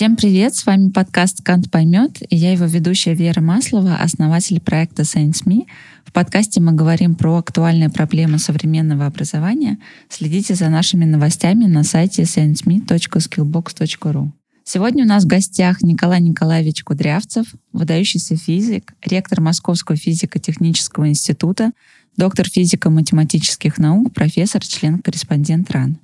Всем привет, с вами подкаст «Кант поймет», и я его ведущая Вера Маслова, основатель проекта ScienceMe. В подкасте мы говорим про актуальные проблемы современного образования. Следите за нашими новостями на сайте scienceme.skillbox.ru. Сегодня у нас в гостях Николай Николаевич Кудрявцев, выдающийся физик, ректор Московского физико-технического института, доктор физико-математических наук, профессор, член-корреспондент РАН.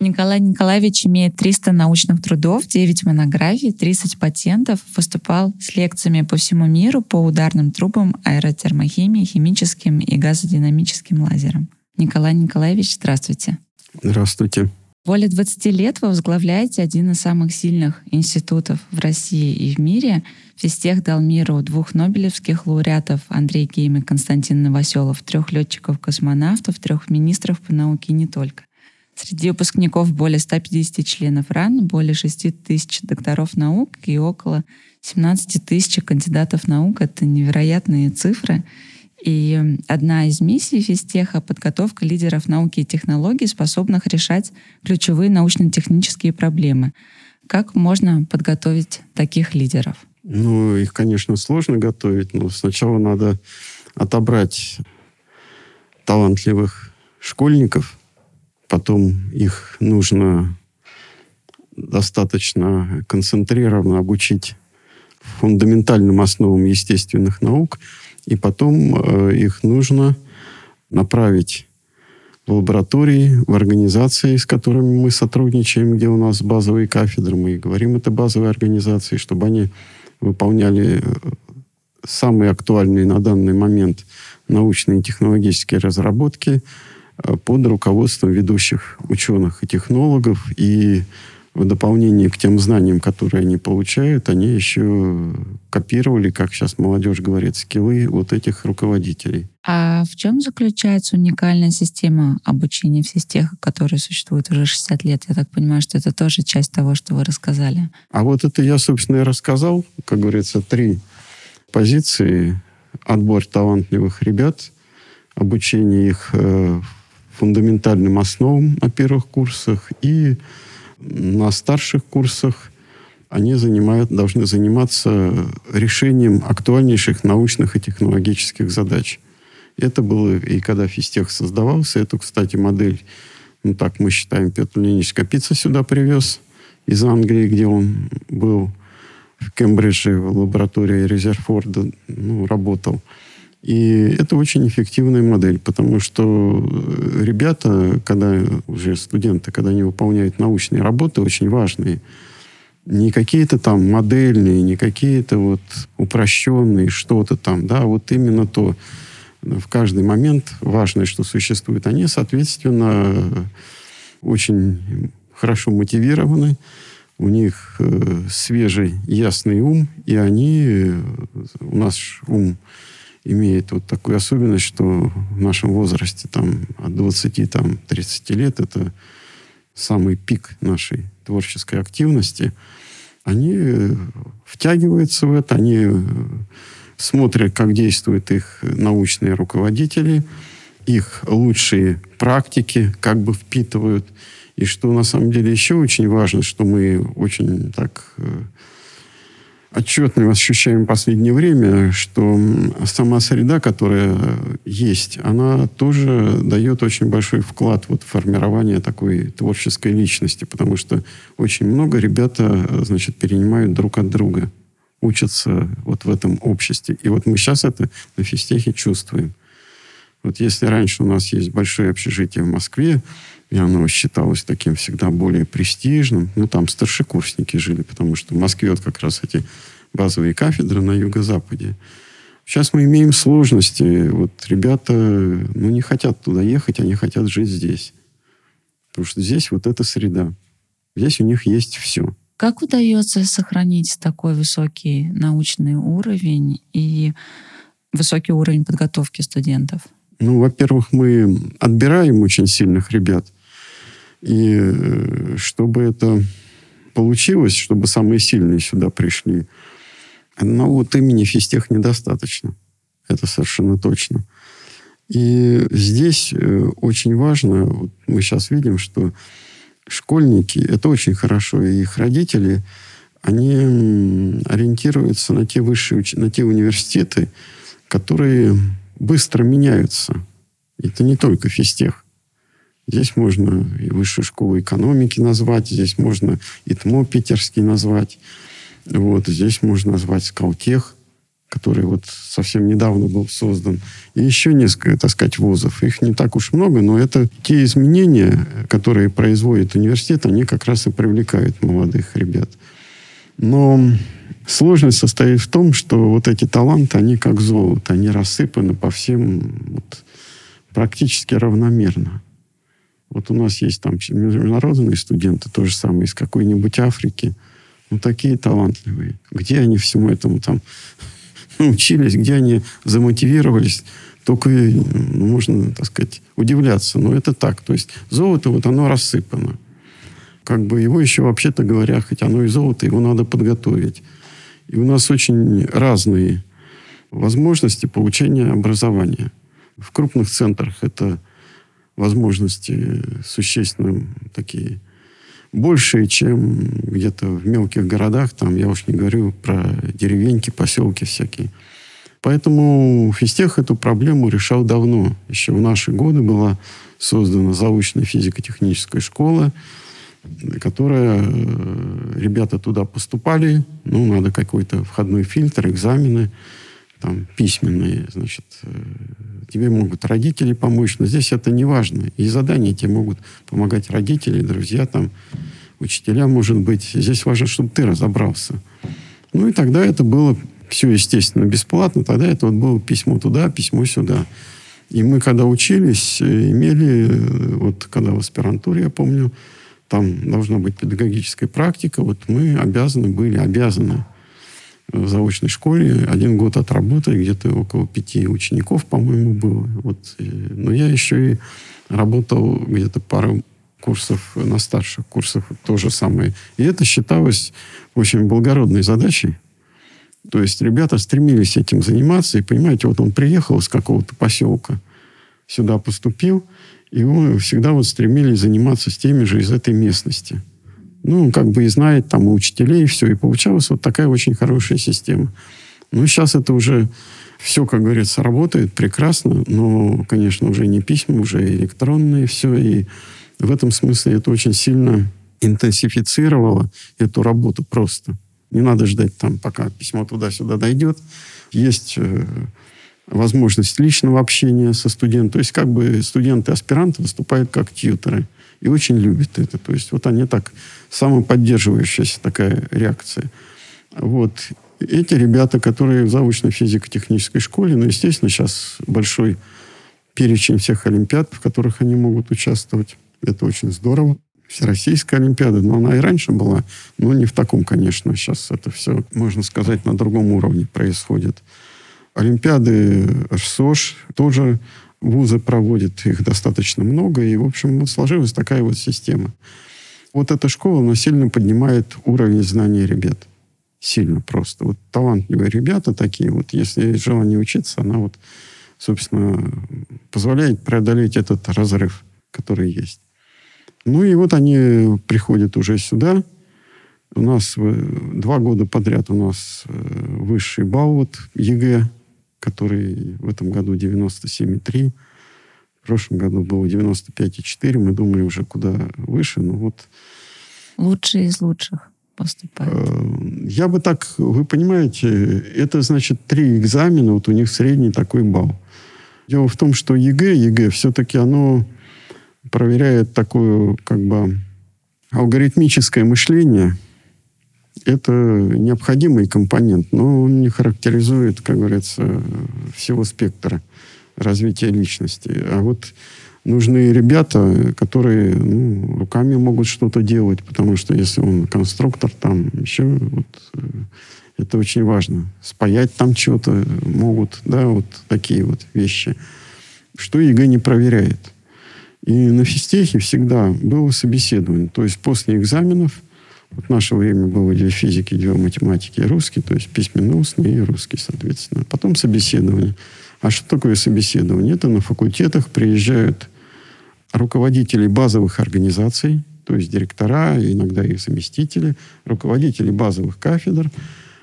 Николай Николаевич имеет 300 научных трудов, 9 монографий, 30 патентов, выступал с лекциями по всему миру по ударным трубам, аэротермохимии, химическим и газодинамическим лазерам. Николай Николаевич, здравствуйте. Здравствуйте. Более 20 лет вы возглавляете один из самых сильных институтов в России и в мире. Физтех дал миру двух нобелевских лауреатов Андрей Гейм и Константин Новоселов, трех летчиков-космонавтов, трех министров по науке не только. Среди выпускников более 150 членов РАН, более 6 тысяч докторов наук и около 17 тысяч кандидатов наук. Это невероятные цифры. И одна из миссий физтеха — подготовка лидеров науки и технологий, способных решать ключевые научно-технические проблемы. Как можно подготовить таких лидеров? Ну, их, конечно, сложно готовить, но сначала надо отобрать талантливых школьников, потом их нужно достаточно концентрированно обучить фундаментальным основам естественных наук — и потом э, их нужно направить в лаборатории, в организации, с которыми мы сотрудничаем, где у нас базовые кафедры. Мы говорим это базовые организации, чтобы они выполняли э, самые актуальные на данный момент научные и технологические разработки под руководством ведущих ученых и технологов и в дополнение к тем знаниям, которые они получают, они еще копировали, как сейчас молодежь говорит, скиллы вот этих руководителей. А в чем заключается уникальная система обучения в системах, которая существует уже 60 лет? Я так понимаю, что это тоже часть того, что вы рассказали. А вот это я, собственно, и рассказал. Как говорится, три позиции. Отбор талантливых ребят, обучение их э, фундаментальным основам на первых курсах и на старших курсах они занимают, должны заниматься решением актуальнейших научных и технологических задач. Это было и когда физтех создавался. Эту, кстати, модель, ну так мы считаем, Петр Леонидович Капица сюда привез из Англии, где он был в Кембридже, в лаборатории Резерфорда, ну, работал. И это очень эффективная модель, потому что ребята, когда уже студенты, когда они выполняют научные работы, очень важные, не какие-то там модельные, не какие-то вот упрощенные что-то там, да, вот именно то, в каждый момент важное, что существует, они, соответственно, очень хорошо мотивированы, у них э, свежий, ясный ум, и они, э, у нас ум имеет вот такую особенность, что в нашем возрасте там, от 20 там, 30 лет это самый пик нашей творческой активности, они э, втягиваются в это, они э, смотрят, как действуют их научные руководители, их лучшие практики как бы впитывают. И что на самом деле еще очень важно, что мы очень так э, отчетливо ощущаем в последнее время, что сама среда, которая есть, она тоже дает очень большой вклад вот в формирование такой творческой личности, потому что очень много ребята, значит, перенимают друг от друга, учатся вот в этом обществе. И вот мы сейчас это на физтехе чувствуем. Вот если раньше у нас есть большое общежитие в Москве, и оно считалось таким всегда более престижным. Ну, там старшекурсники жили, потому что в Москве вот как раз эти базовые кафедры на юго-западе. Сейчас мы имеем сложности. Вот ребята ну, не хотят туда ехать, они хотят жить здесь. Потому что здесь вот эта среда. Здесь у них есть все. Как удается сохранить такой высокий научный уровень и высокий уровень подготовки студентов? Ну, во-первых, мы отбираем очень сильных ребят. И э, чтобы это получилось, чтобы самые сильные сюда пришли, но вот имени физтех недостаточно. Это совершенно точно. И здесь э, очень важно, вот мы сейчас видим, что школьники, это очень хорошо, и их родители, они ориентируются на те высшие, на те университеты, которые быстро меняются. Это не только физтех. Здесь можно и высшую школу экономики назвать, здесь можно и ТМО питерский назвать. Вот, здесь можно назвать Скалтех, который вот совсем недавно был создан. И еще несколько, так сказать, вузов. Их не так уж много, но это те изменения, которые производит университет, они как раз и привлекают молодых ребят. Но сложность состоит в том, что вот эти таланты, они как золото, они рассыпаны по всем вот, практически равномерно. Вот у нас есть там международные студенты, то же самое из какой-нибудь Африки. Ну, такие талантливые. Где они всему этому там научились, где они замотивировались, только ну, можно, так сказать, удивляться. Но это так. То есть золото, вот оно рассыпано. Как бы его еще, вообще-то говоря, хоть оно и золото, его надо подготовить. И у нас очень разные возможности получения образования. В крупных центрах это возможности существенно такие большие, чем где-то в мелких городах. Там я уж не говорю про деревеньки, поселки всякие. Поэтому физтех эту проблему решал давно. Еще в наши годы была создана заочная физико-техническая школа, которая... Э, ребята туда поступали, ну, надо какой-то входной фильтр, экзамены, там, письменные, значит, э, тебе могут родители помочь, но здесь это не важно. И задания тебе могут помогать родители, друзья, там, учителя, может быть. Здесь важно, чтобы ты разобрался. Ну и тогда это было все, естественно, бесплатно. Тогда это вот было письмо туда, письмо сюда. И мы, когда учились, имели, вот когда в аспирантуре, я помню, там должна быть педагогическая практика, вот мы обязаны были, обязаны в заочной школе один год отработать, где-то около пяти учеников, по-моему, было. Вот. Но я еще и работал где-то пару курсов на старших курсах, то же самое. И это считалось очень благородной задачей. То есть ребята стремились этим заниматься, и, понимаете, вот он приехал из какого-то поселка, сюда поступил, и он всегда вот стремились заниматься с теми же из этой местности – ну, как бы и знает там и учителей, и все. И получалась вот такая очень хорошая система. Ну, сейчас это уже все, как говорится, работает прекрасно, но, конечно, уже не письма, уже электронные все. И в этом смысле это очень сильно интенсифицировало эту работу просто. Не надо ждать там, пока письмо туда-сюда дойдет. Есть э, возможность личного общения со студентом. То есть как бы студенты-аспиранты выступают как тьютеры и очень любят это. То есть вот они так, самоподдерживающаяся такая реакция. Вот. Эти ребята, которые в заочной физико-технической школе, ну, естественно, сейчас большой перечень всех олимпиад, в которых они могут участвовать. Это очень здорово. Всероссийская Олимпиада, но она и раньше была, но не в таком, конечно. Сейчас это все, можно сказать, на другом уровне происходит. Олимпиады РСОШ тоже вузы проводят, их достаточно много, и, в общем, вот сложилась такая вот система. Вот эта школа, она сильно поднимает уровень знаний ребят. Сильно просто. Вот талантливые ребята такие, вот если есть желание учиться, она вот, собственно, позволяет преодолеть этот разрыв, который есть. Ну и вот они приходят уже сюда. У нас два года подряд у нас э, высший балл вот ЕГЭ который в этом году 97,3. В прошлом году было 95,4. Мы думали уже куда выше, но вот... Лучшие из лучших поступают. Э, я бы так, вы понимаете, это значит три экзамена, вот у них средний такой балл. Дело в том, что ЕГЭ, ЕГЭ все-таки оно проверяет такое как бы алгоритмическое мышление – это необходимый компонент, но он не характеризует, как говорится, всего спектра развития личности. А вот нужны ребята, которые ну, руками могут что-то делать, потому что если он конструктор, там еще вот, э, это очень важно. Спаять там что-то могут, да, вот такие вот вещи. Что ЕГЭ не проверяет. И на физтехе всегда было собеседование. То есть после экзаменов – вот в наше время было две физики, две математики и русский, то есть письменно-устный и русский, соответственно. Потом собеседование. А что такое собеседование? Это на факультетах приезжают руководители базовых организаций, то есть директора, иногда их заместители, руководители базовых кафедр.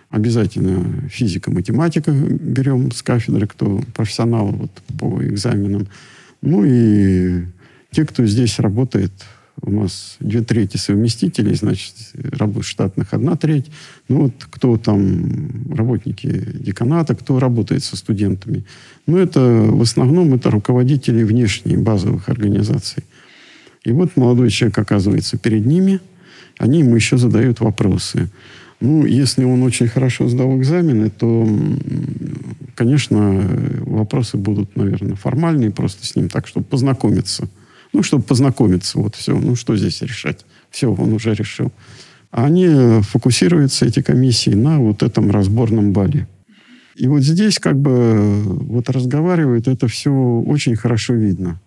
Обязательно физика, математика берем с кафедры, кто профессионал вот, по экзаменам. Ну и те, кто здесь работает у нас две трети совместителей, значит, работ штатных одна треть. Ну вот кто там, работники деканата, кто работает со студентами. Ну это в основном это руководители внешних базовых организаций. И вот молодой человек оказывается перед ними, они ему еще задают вопросы. Ну, если он очень хорошо сдал экзамены, то, конечно, вопросы будут, наверное, формальные, просто с ним так, чтобы познакомиться – ну, чтобы познакомиться, вот все. Ну, что здесь решать? Все, он уже решил. А они фокусируются, эти комиссии, на вот этом разборном бале. И вот здесь как бы вот разговаривают, это все очень хорошо видно.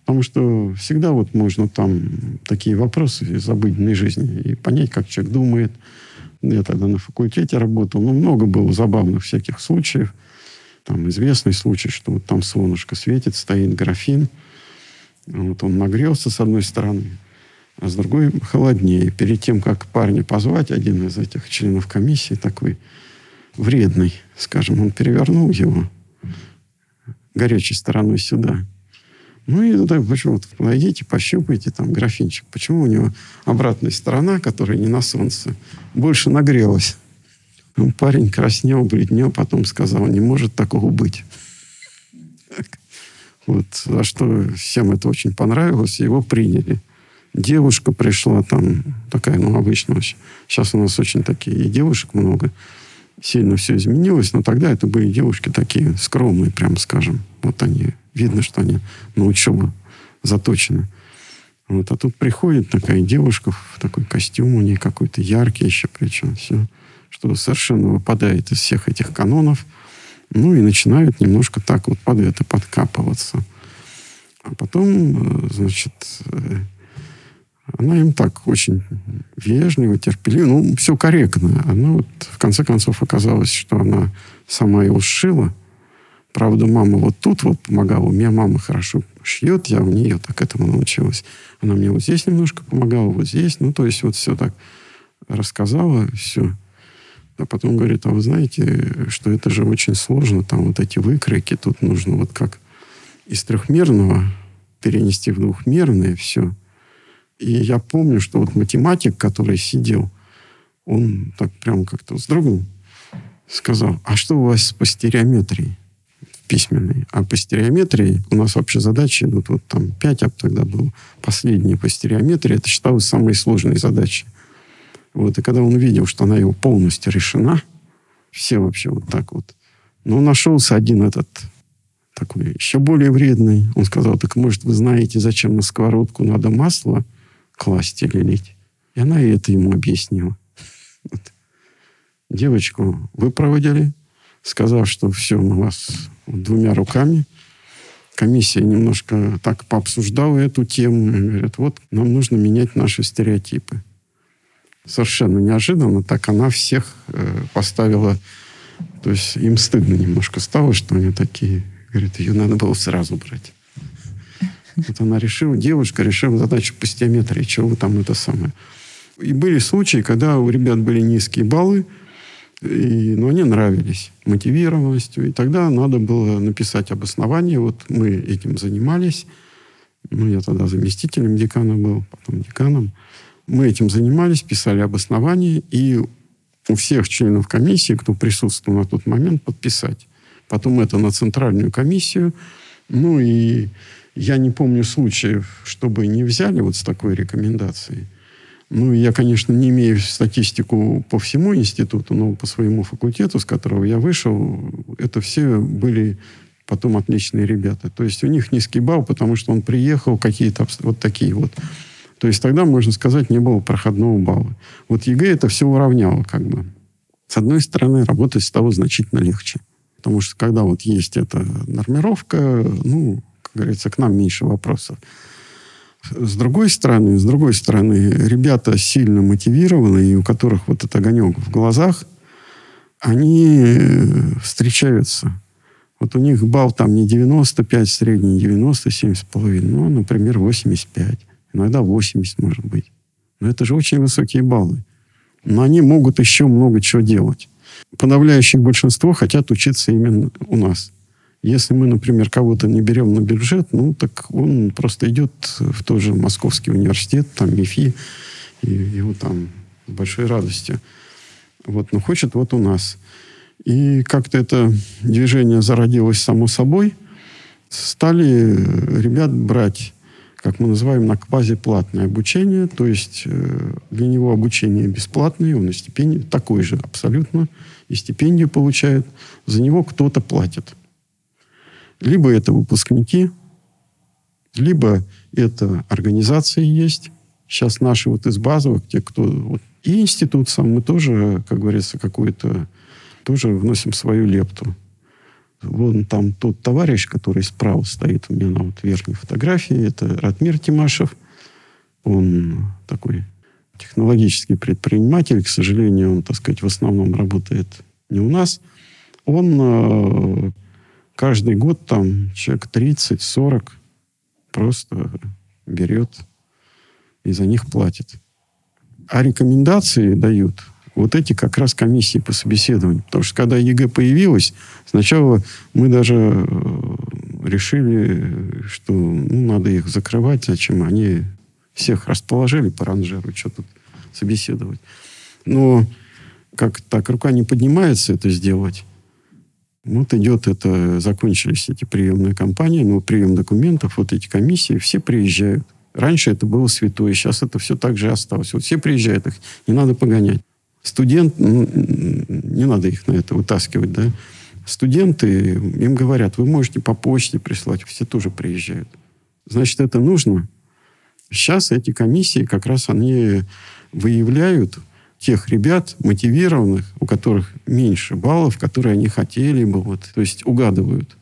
Потому что всегда вот можно там такие вопросы из обыденной жизни и понять, как человек думает. Я тогда на факультете работал. Ну, много было забавных всяких случаев. Там известный случай, что вот там солнышко светит, стоит графин – вот он нагрелся с одной стороны, а с другой холоднее. Перед тем, как парня позвать, один из этих членов комиссии такой вредный, скажем, он перевернул его горячей стороной сюда. Ну и тогда, почему вот найдите, пощупайте там графинчик. Почему у него обратная сторона, которая не на солнце, больше нагрелась? Ну, парень краснел, бледнел, потом сказал, не может такого быть. Вот, а что всем это очень понравилось, его приняли. Девушка пришла там, такая, ну, обычно Сейчас у нас очень такие и девушек много. Сильно все изменилось, но тогда это были девушки такие скромные, прям скажем. Вот они, видно, что они на учебу заточены. Вот, а тут приходит такая девушка в такой костюм у нее какой-то яркий еще причем. Все, что совершенно выпадает из всех этих канонов – ну и начинают немножко так вот под это подкапываться. А потом, э, значит, э, она им так очень вежливо, терпеливо, ну, все корректно. Она вот, в конце концов, оказалось, что она сама его сшила. Правда, мама вот тут вот помогала. У меня мама хорошо шьет, я у нее так этому научилась. Она мне вот здесь немножко помогала, вот здесь. Ну, то есть вот все так рассказала, все. А потом говорит, а вы знаете, что это же очень сложно, там вот эти выкройки, тут нужно вот как из трехмерного перенести в двухмерное все. И я помню, что вот математик, который сидел, он так прям как-то вздрогнул, сказал, а что у вас по стереометрии письменной? А по стереометрии у нас вообще задачи идут, вот там пять, а тогда был последний по стереометрии, это считалось самой сложной задачей. Вот, и когда он увидел, что она его полностью решена, все вообще вот так вот. Но нашелся один этот такой еще более вредный. Он сказал, так может вы знаете, зачем на сковородку надо масло класть или лить? И она и это ему объяснила. Вот. Девочку выпроводили, сказав, что все, мы вас двумя руками. Комиссия немножко так пообсуждала эту тему. Говорят, вот нам нужно менять наши стереотипы совершенно неожиданно так она всех э, поставила, то есть им стыдно немножко стало, что они такие, говорит, ее надо было сразу брать. Вот она решила, девушка решила задачу по стеометрии, чего вы там это самое. И были случаи, когда у ребят были низкие баллы, но они нравились мотивированностью. И тогда надо было написать обоснование. Вот мы этим занимались. Ну, я тогда заместителем декана был, потом деканом. Мы этим занимались, писали обоснование, и у всех членов комиссии, кто присутствовал на тот момент, подписать. Потом это на центральную комиссию. Ну и я не помню случаев, чтобы не взяли вот с такой рекомендацией. Ну, я, конечно, не имею статистику по всему институту, но по своему факультету, с которого я вышел, это все были потом отличные ребята. То есть у них низкий балл, потому что он приехал, какие-то вот такие вот то есть тогда, можно сказать, не было проходного балла. Вот ЕГЭ это все уравняло как бы. С одной стороны, работать стало значительно легче. Потому что когда вот есть эта нормировка, ну, как говорится, к нам меньше вопросов. С другой стороны, с другой стороны, ребята сильно мотивированы, и у которых вот этот огонек в глазах, они встречаются. Вот у них балл там не 95 средний, 97,5, ну, например, 85. Иногда 80, может быть. Но это же очень высокие баллы. Но они могут еще много чего делать. Подавляющее большинство хотят учиться именно у нас. Если мы, например, кого-то не берем на бюджет, ну, так он просто идет в тот же Московский университет, там, МИФИ, и его там с большой радостью. Вот, но хочет вот у нас. И как-то это движение зародилось само собой. Стали ребят брать, как мы называем, на квазиплатное обучение. То есть э, для него обучение бесплатное, он и стипендию такой же абсолютно, и стипендию получает. За него кто-то платит. Либо это выпускники, либо это организации есть. Сейчас наши вот из базовых, те, кто... Вот, и институт сам, мы тоже, как говорится, какую-то... Тоже вносим свою лепту. Вон там тот товарищ, который справа стоит у меня на вот верхней фотографии, это Ратмир Тимашев. Он такой технологический предприниматель. К сожалению, он, так сказать, в основном работает не у нас. Он э, каждый год там человек 30-40 просто берет и за них платит. А рекомендации дают вот эти как раз комиссии по собеседованию. Потому что когда ЕГЭ появилась, сначала мы даже э, решили, что ну, надо их закрывать, зачем они всех расположили по ранжеру, что тут собеседовать. Но как так рука не поднимается это сделать. Вот идет это, закончились эти приемные кампании, ну, прием документов, вот эти комиссии, все приезжают. Раньше это было святое, сейчас это все так же осталось. Вот все приезжают, их не надо погонять. Студент, ну, не надо их на это вытаскивать, да. Студенты, им говорят, вы можете по почте прислать, все тоже приезжают. Значит, это нужно. Сейчас эти комиссии как раз они выявляют тех ребят, мотивированных, у которых меньше баллов, которые они хотели бы, вот, то есть угадывают.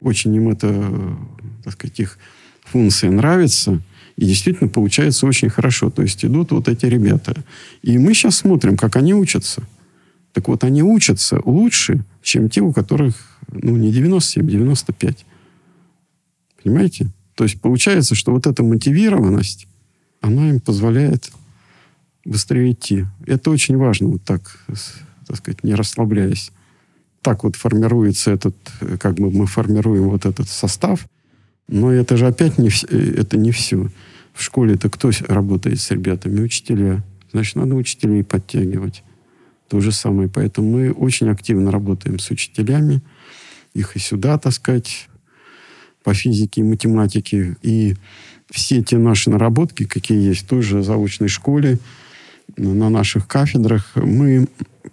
Очень им это, так сказать, их функция нравится, и действительно получается очень хорошо. То есть идут вот эти ребята. И мы сейчас смотрим, как они учатся. Так вот, они учатся лучше, чем те, у которых, ну, не 97, 95. Понимаете? То есть получается, что вот эта мотивированность, она им позволяет быстрее идти. Это очень важно, вот так, так сказать, не расслабляясь. Так вот формируется этот, как бы мы формируем вот этот состав, но это же опять не, это не все. В школе-то кто работает с ребятами? Учителя. Значит, надо учителей подтягивать. То же самое. Поэтому мы очень активно работаем с учителями. Их и сюда таскать по физике и математике. И все те наши наработки, какие есть в той же заочной школе, на наших кафедрах, мы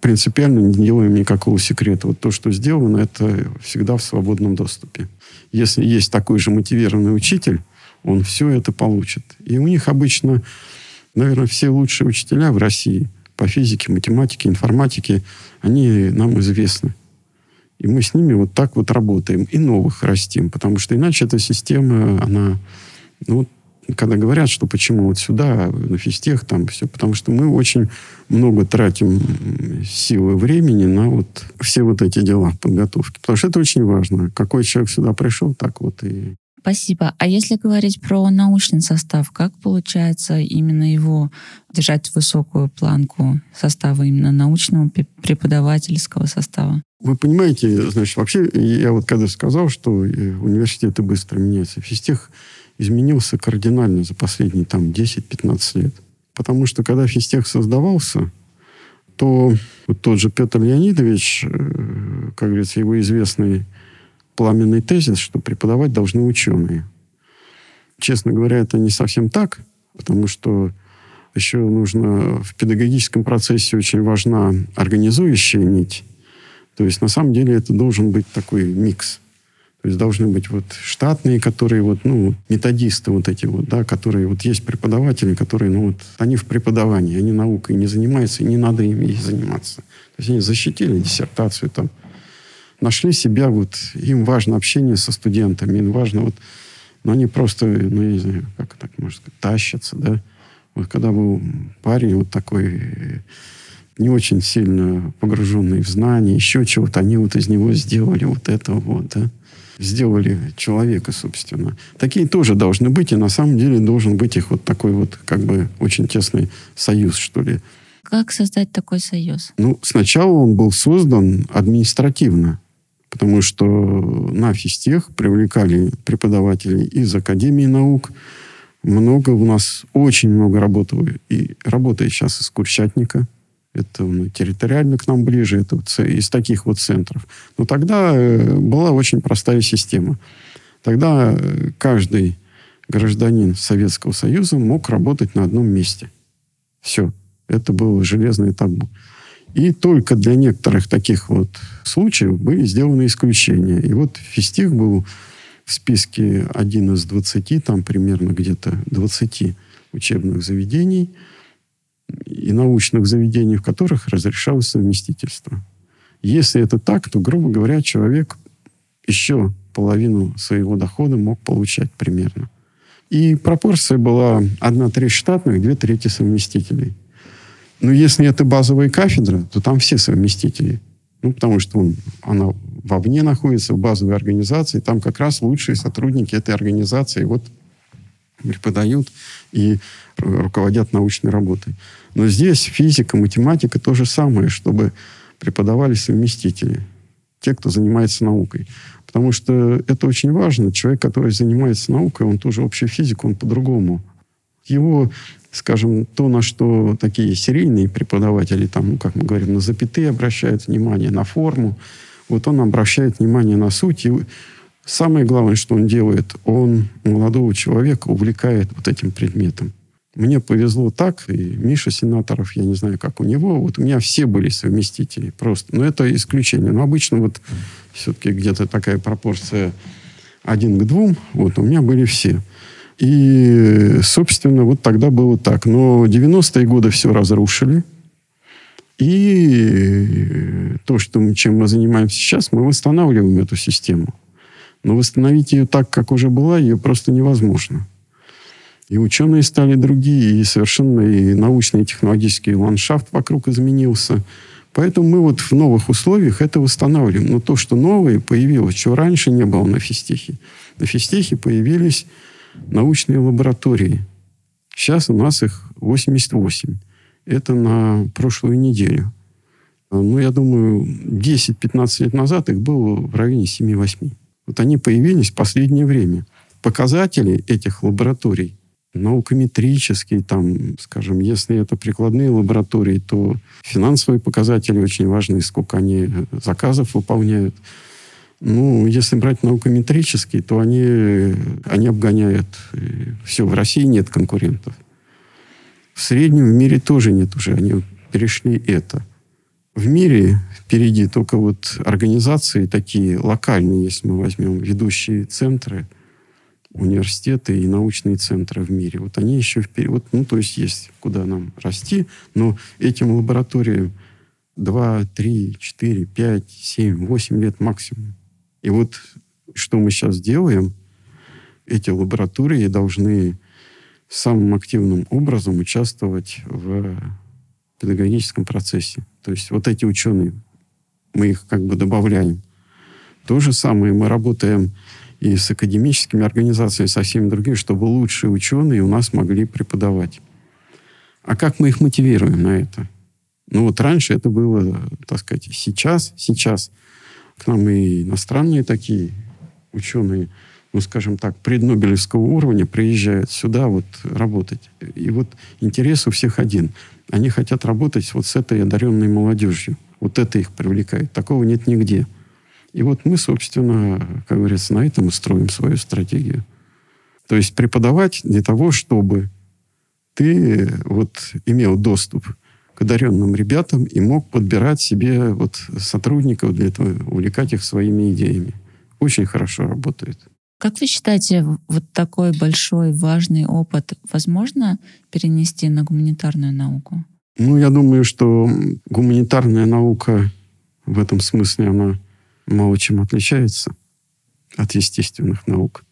принципиально не делаем никакого секрета. Вот то, что сделано, это всегда в свободном доступе. Если есть такой же мотивированный учитель, он все это получит. И у них обычно, наверное, все лучшие учителя в России по физике, математике, информатике, они нам известны. И мы с ними вот так вот работаем. И новых растим. Потому что иначе эта система, она... Ну, когда говорят, что почему вот сюда, на физтех, там все, потому что мы очень много тратим силы времени на вот все вот эти дела подготовки. Потому что это очень важно. Какой человек сюда пришел, так вот и... Спасибо. А если говорить про научный состав, как получается именно его держать высокую планку состава именно научного преподавательского состава? Вы понимаете, значит, вообще я вот когда сказал, что университеты быстро меняются, физтех изменился кардинально за последние там 10-15 лет. Потому что когда физтех создавался, то вот тот же Петр Леонидович, э, как говорится, его известный пламенный тезис, что преподавать должны ученые. Честно говоря, это не совсем так, потому что еще нужно в педагогическом процессе очень важна организующая нить. То есть на самом деле это должен быть такой микс. То есть должны быть вот штатные, которые вот, ну, методисты вот эти вот, да, которые вот есть преподаватели, которые, ну, вот, они в преподавании, они наукой не занимаются, и не надо им ей заниматься. То есть они защитили диссертацию там, нашли себя, вот, им важно общение со студентами, им важно вот, но они просто, ну, я не знаю, как так можно сказать, тащатся, да. Вот когда был парень вот такой, не очень сильно погруженный в знания, еще чего-то, они вот из него сделали вот это вот, да. Сделали человека, собственно. Такие тоже должны быть, и на самом деле должен быть их вот такой вот как бы очень тесный союз, что ли. Как создать такой союз? Ну, сначала он был создан административно, потому что на физтех привлекали преподавателей из Академии наук. Много у нас, очень много работало, и работает сейчас из Курчатника. Это ну, территориально к нам ближе, это вот из таких вот центров. Но тогда э, была очень простая система. Тогда э, каждый гражданин Советского Союза мог работать на одном месте. Все. Это было железное табу. И только для некоторых таких вот случаев были сделаны исключения. И вот физтех был в списке один из 20, там примерно где-то 20 учебных заведений и научных заведений, в которых разрешалось совместительство. Если это так, то, грубо говоря, человек еще половину своего дохода мог получать примерно. И пропорция была одна треть штатных, две трети совместителей. Но если это базовая кафедра, то там все совместители. Ну, потому что он, она вовне находится, в базовой организации. Там как раз лучшие сотрудники этой организации вот преподают и руководят научной работой. Но здесь физика, математика то же самое, чтобы преподавали совместители. Те, кто занимается наукой. Потому что это очень важно. Человек, который занимается наукой, он тоже общую физику, он по-другому. Его скажем, то, на что такие серийные преподаватели, там, ну, как мы говорим, на запятые обращают внимание, на форму, вот он обращает внимание на суть. И самое главное, что он делает, он молодого человека увлекает вот этим предметом. Мне повезло так, и Миша Сенаторов, я не знаю, как у него, вот у меня все были совместители просто. Но это исключение. Но обычно вот все-таки где-то такая пропорция один к двум, вот у меня были все. И, собственно, вот тогда было так. Но 90-е годы все разрушили. И то, что, чем мы занимаемся сейчас, мы восстанавливаем эту систему. Но восстановить ее так, как уже была, ее просто невозможно. И ученые стали другие, и совершенно и научный, и технологический ландшафт вокруг изменился. Поэтому мы вот в новых условиях это восстанавливаем. Но то, что новое появилось, чего раньше не было на физтехе. На физтехе появились научные лаборатории. Сейчас у нас их 88. Это на прошлую неделю. Ну, я думаю, 10-15 лет назад их было в районе 7-8. Вот они появились в последнее время. Показатели этих лабораторий, наукометрические, там, скажем, если это прикладные лаборатории, то финансовые показатели очень важны, сколько они заказов выполняют. Ну, если брать наукометрические, то они, они обгоняют. Все, в России нет конкурентов. В среднем в мире тоже нет уже. Они перешли это. В мире впереди только вот организации такие локальные, если мы возьмем ведущие центры, университеты и научные центры в мире. Вот они еще вперед. Вот, ну, то есть есть куда нам расти, но этим лабораториям 2, 3, 4, 5, 7, 8 лет максимум. И вот что мы сейчас делаем, эти лаборатории должны самым активным образом участвовать в педагогическом процессе. То есть вот эти ученые, мы их как бы добавляем. То же самое мы работаем и с академическими организациями, со всеми другими, чтобы лучшие ученые у нас могли преподавать. А как мы их мотивируем на это? Ну вот раньше это было, так сказать, сейчас, сейчас – к нам и иностранные такие ученые, ну, скажем так, преднобелевского уровня приезжают сюда вот работать. И вот интерес у всех один. Они хотят работать вот с этой одаренной молодежью. Вот это их привлекает. Такого нет нигде. И вот мы, собственно, как говорится, на этом и строим свою стратегию. То есть преподавать для того, чтобы ты вот имел доступ к одаренным ребятам и мог подбирать себе вот сотрудников для этого, увлекать их своими идеями. Очень хорошо работает. Как вы считаете, вот такой большой, важный опыт возможно перенести на гуманитарную науку? Ну, я думаю, что гуманитарная наука в этом смысле, она мало чем отличается от естественных наук.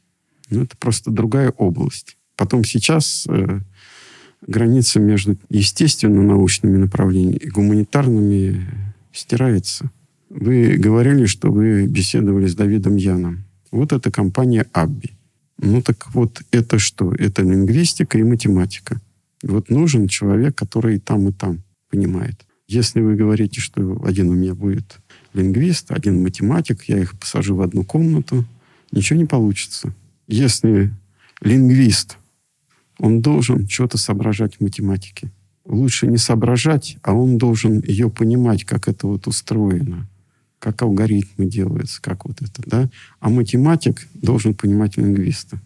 Но это просто другая область. Потом сейчас э, граница между естественно-научными направлениями и гуманитарными стирается. Вы говорили, что вы беседовали с Давидом Яном. Вот это компания Абби. Ну так вот, это что? Это лингвистика и математика. Вот нужен человек, который и там, и там понимает. Если вы говорите, что один у меня будет лингвист, один математик, я их посажу в одну комнату, ничего не получится. Если лингвист, он должен что-то соображать в математике. Лучше не соображать, а он должен ее понимать, как это вот устроено, как алгоритмы делаются, как вот это, да. А математик должен понимать лингвиста.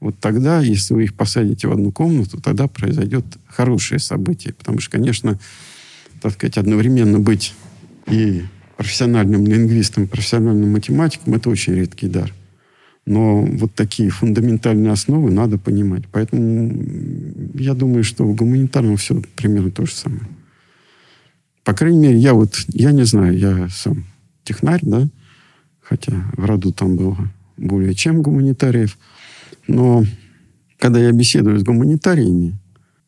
Вот тогда, если вы их посадите в одну комнату, тогда произойдет хорошее событие. Потому что, конечно, так сказать, одновременно быть и профессиональным лингвистом, профессиональным математиком – это очень редкий дар. Но вот такие фундаментальные основы надо понимать. Поэтому я думаю, что в гуманитарном все примерно то же самое. По крайней мере, я вот, я не знаю, я сам технарь, да, хотя в роду там было более чем гуманитариев. Но когда я беседую с гуманитариями,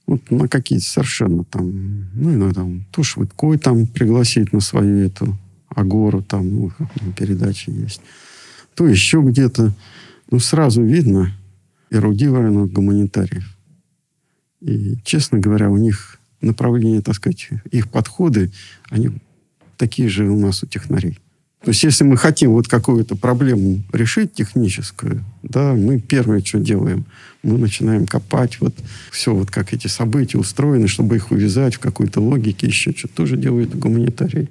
вот на какие-то совершенно там, ну, иногда там, то Швыдкой там пригласить на свою эту Агору, там, ну, передачи есть, то еще где-то. Ну, сразу видно эрудированных гуманитариев. И, честно говоря, у них направление, так сказать, их подходы, они такие же у нас у технарей. То есть, если мы хотим вот какую-то проблему решить техническую, да, мы первое, что делаем, мы начинаем копать вот все, вот как эти события устроены, чтобы их увязать в какой-то логике, еще что-то тоже делают гуманитарии.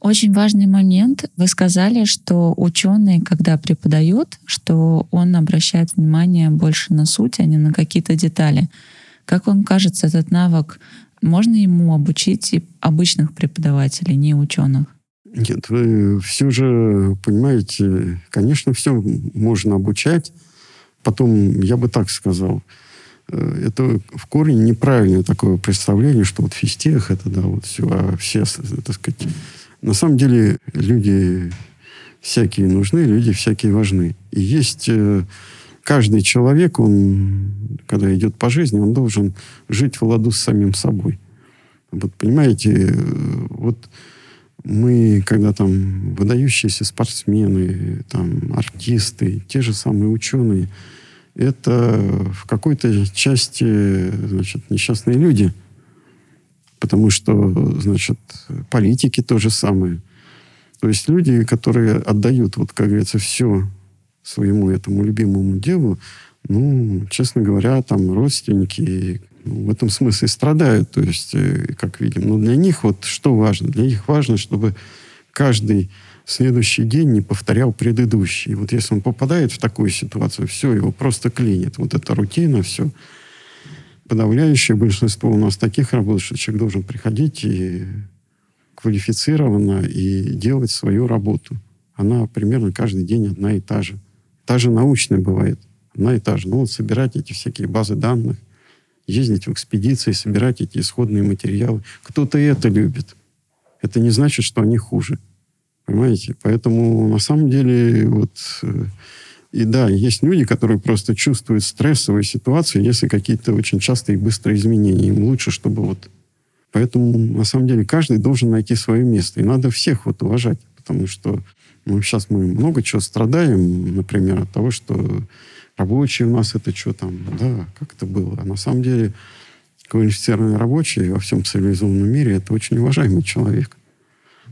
Очень важный момент. Вы сказали, что ученый, когда преподает, что он обращает внимание больше на суть, а не на какие-то детали. Как вам кажется, этот навык можно ему обучить и обычных преподавателей, не ученых? Нет, вы все же понимаете, конечно, все можно обучать. Потом, я бы так сказал, э, это в корне неправильное такое представление, что вот физтех это, да, вот все, а все, так сказать... На самом деле люди всякие нужны, люди всякие важны. И есть э, каждый человек, он, когда идет по жизни, он должен жить в ладу с самим собой. Вот понимаете, э, вот мы, когда там выдающиеся спортсмены, там, артисты, те же самые ученые, это в какой-то части, значит, несчастные люди. Потому что, значит, политики то же самое. То есть люди, которые отдают, вот, как говорится, все своему этому любимому делу, ну, честно говоря, там родственники, в этом смысле страдают, то есть, э, как видим. Но для них вот что важно? Для них важно, чтобы каждый следующий день не повторял предыдущий. Вот если он попадает в такую ситуацию, все, его просто клинит. Вот эта рутина, все. Подавляющее большинство у нас таких работ, что человек должен приходить и квалифицированно и делать свою работу. Она примерно каждый день одна и та же. Та же научная бывает. Одна и та же. Ну, вот собирать эти всякие базы данных, ездить в экспедиции, собирать эти исходные материалы. Кто-то это любит. Это не значит, что они хуже. Понимаете? Поэтому на самом деле вот... Э, и да, есть люди, которые просто чувствуют стрессовые ситуации, если какие-то очень частые и быстрые изменения. Им лучше, чтобы вот... Поэтому, на самом деле, каждый должен найти свое место. И надо всех вот уважать. Потому что ну, сейчас мы много чего страдаем, например, от того, что рабочие у нас это что там, да, как это было. А на самом деле квалифицированный рабочий во всем цивилизованном мире это очень уважаемый человек.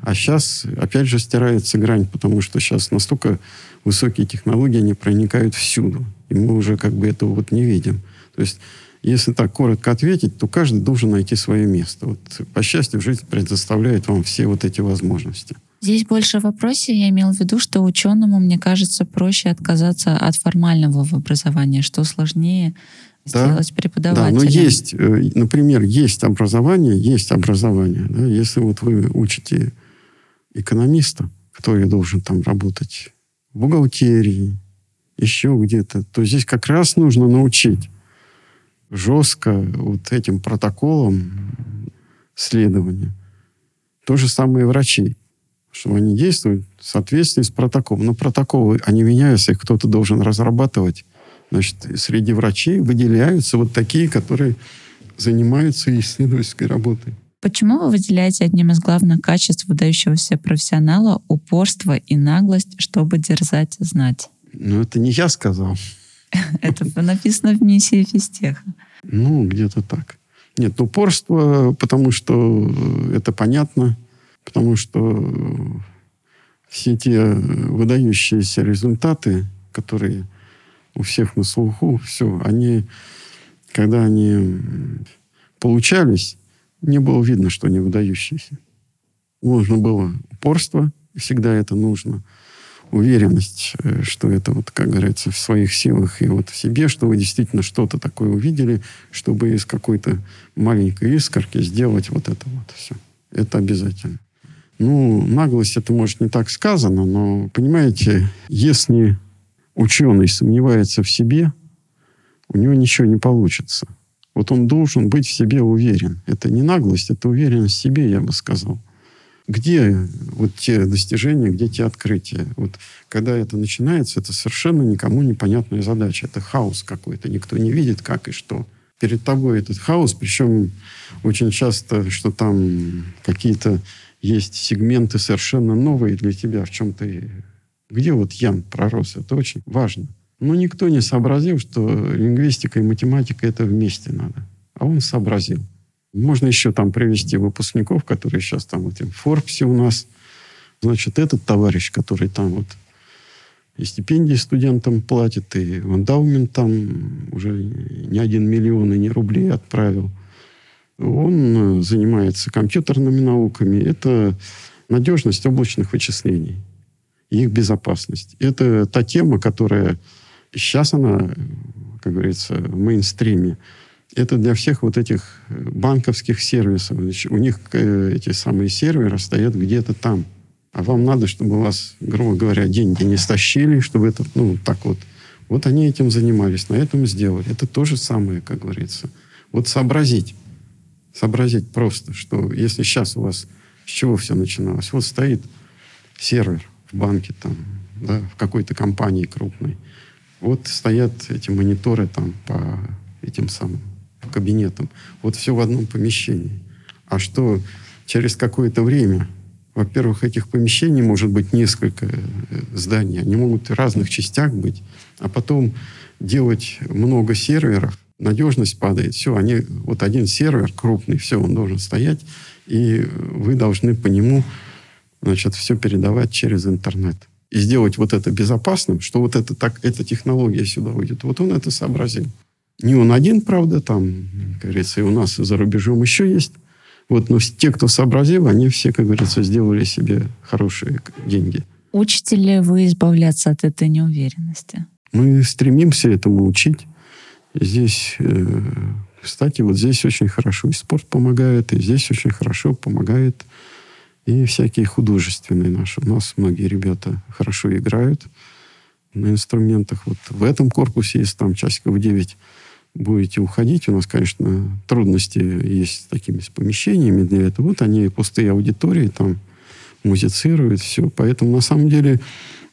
А сейчас, опять же, стирается грань, потому что сейчас настолько высокие технологии, они проникают всюду. И мы уже как бы этого вот не видим. То есть, если так коротко ответить, то каждый должен найти свое место. Вот, по счастью, жизнь предоставляет вам все вот эти возможности. Здесь больше в вопросе я имел в виду, что ученому, мне кажется, проще отказаться от формального образования, что сложнее да, сделать преподавателем. Да, но есть, э, например, есть образование, есть образование. Да, если вот вы учите экономиста, который должен там работать в бухгалтерии, еще где-то, то здесь как раз нужно научить жестко вот этим протоколам следования. То же самое и врачей что они действуют в соответствии с протоколом. Но протоколы, они меняются, их кто-то должен разрабатывать. Значит, среди врачей выделяются вот такие, которые занимаются исследовательской работой. Почему вы выделяете одним из главных качеств выдающегося профессионала упорство и наглость, чтобы дерзать знать? Ну, это не я сказал. Это написано в миссии физтеха. Ну, где-то так. Нет, упорство, потому что это понятно, потому что все те выдающиеся результаты, которые у всех на слуху, все, они, когда они получались, не было видно, что они выдающиеся. Нужно было упорство, всегда это нужно – уверенность, э, что это, вот, как говорится, в своих силах и вот в себе, что вы действительно что-то такое увидели, чтобы из какой-то маленькой искорки сделать вот это вот все. Это обязательно. Ну, наглость это, может, не так сказано, но, понимаете, если ученый сомневается в себе, у него ничего не получится. Вот он должен быть в себе уверен. Это не наглость, это уверенность в себе, я бы сказал. Где вот те достижения, где те открытия? Вот когда это начинается, это совершенно никому непонятная задача. Это хаос какой-то. Никто не видит, как и что. Перед тобой этот хаос, причем очень часто, что там какие-то есть сегменты совершенно новые для тебя, в чем ты... Где вот Ян пророс? Это очень важно. Но никто не сообразил, что лингвистика и математика это вместе надо. А он сообразил. Можно еще там привести выпускников, которые сейчас там вот в Форбсе у нас. Значит, этот товарищ, который там вот и стипендии студентам платит, и в эндаумент там уже не один миллион и не рублей отправил. Он э, занимается компьютерными науками. Это надежность облачных вычислений их безопасность. Это та тема, которая сейчас она, как говорится, в мейнстриме это для всех вот этих э, банковских сервисов. У них э, эти самые серверы стоят где-то там. А вам надо, чтобы вас, грубо говоря, деньги не стащили, чтобы это, ну, так вот. Вот они этим занимались, на этом сделали. Это то же самое, как говорится. Вот сообразить. Сообразить просто, что если сейчас у вас с чего все начиналось? Вот стоит сервер в банке там, да, в какой-то компании крупной. Вот стоят эти мониторы там по этим самым кабинетам. Вот все в одном помещении. А что через какое-то время, во-первых, этих помещений может быть несколько э, зданий. Они могут в разных частях быть. А потом делать много серверов, надежность падает. Все, они, вот один сервер крупный, все, он должен стоять, и вы должны по нему значит, все передавать через интернет. И сделать вот это безопасным, что вот это, так, эта технология сюда уйдет. Вот он это сообразил. Не он один, правда, там, как говорится, и у нас за рубежом еще есть. Вот, но те, кто сообразил, они все, как говорится, сделали себе хорошие деньги. Учите ли вы избавляться от этой неуверенности? Мы стремимся этому учить. Здесь, э, кстати, вот здесь очень хорошо и спорт помогает, и здесь очень хорошо помогает и всякие художественные наши. У нас многие ребята хорошо играют на инструментах. Вот в этом корпусе есть там часиков 9 будете уходить, у нас, конечно, трудности есть с такими с помещениями для этого. Вот они пустые аудитории, там музицируют, все. Поэтому, на самом деле,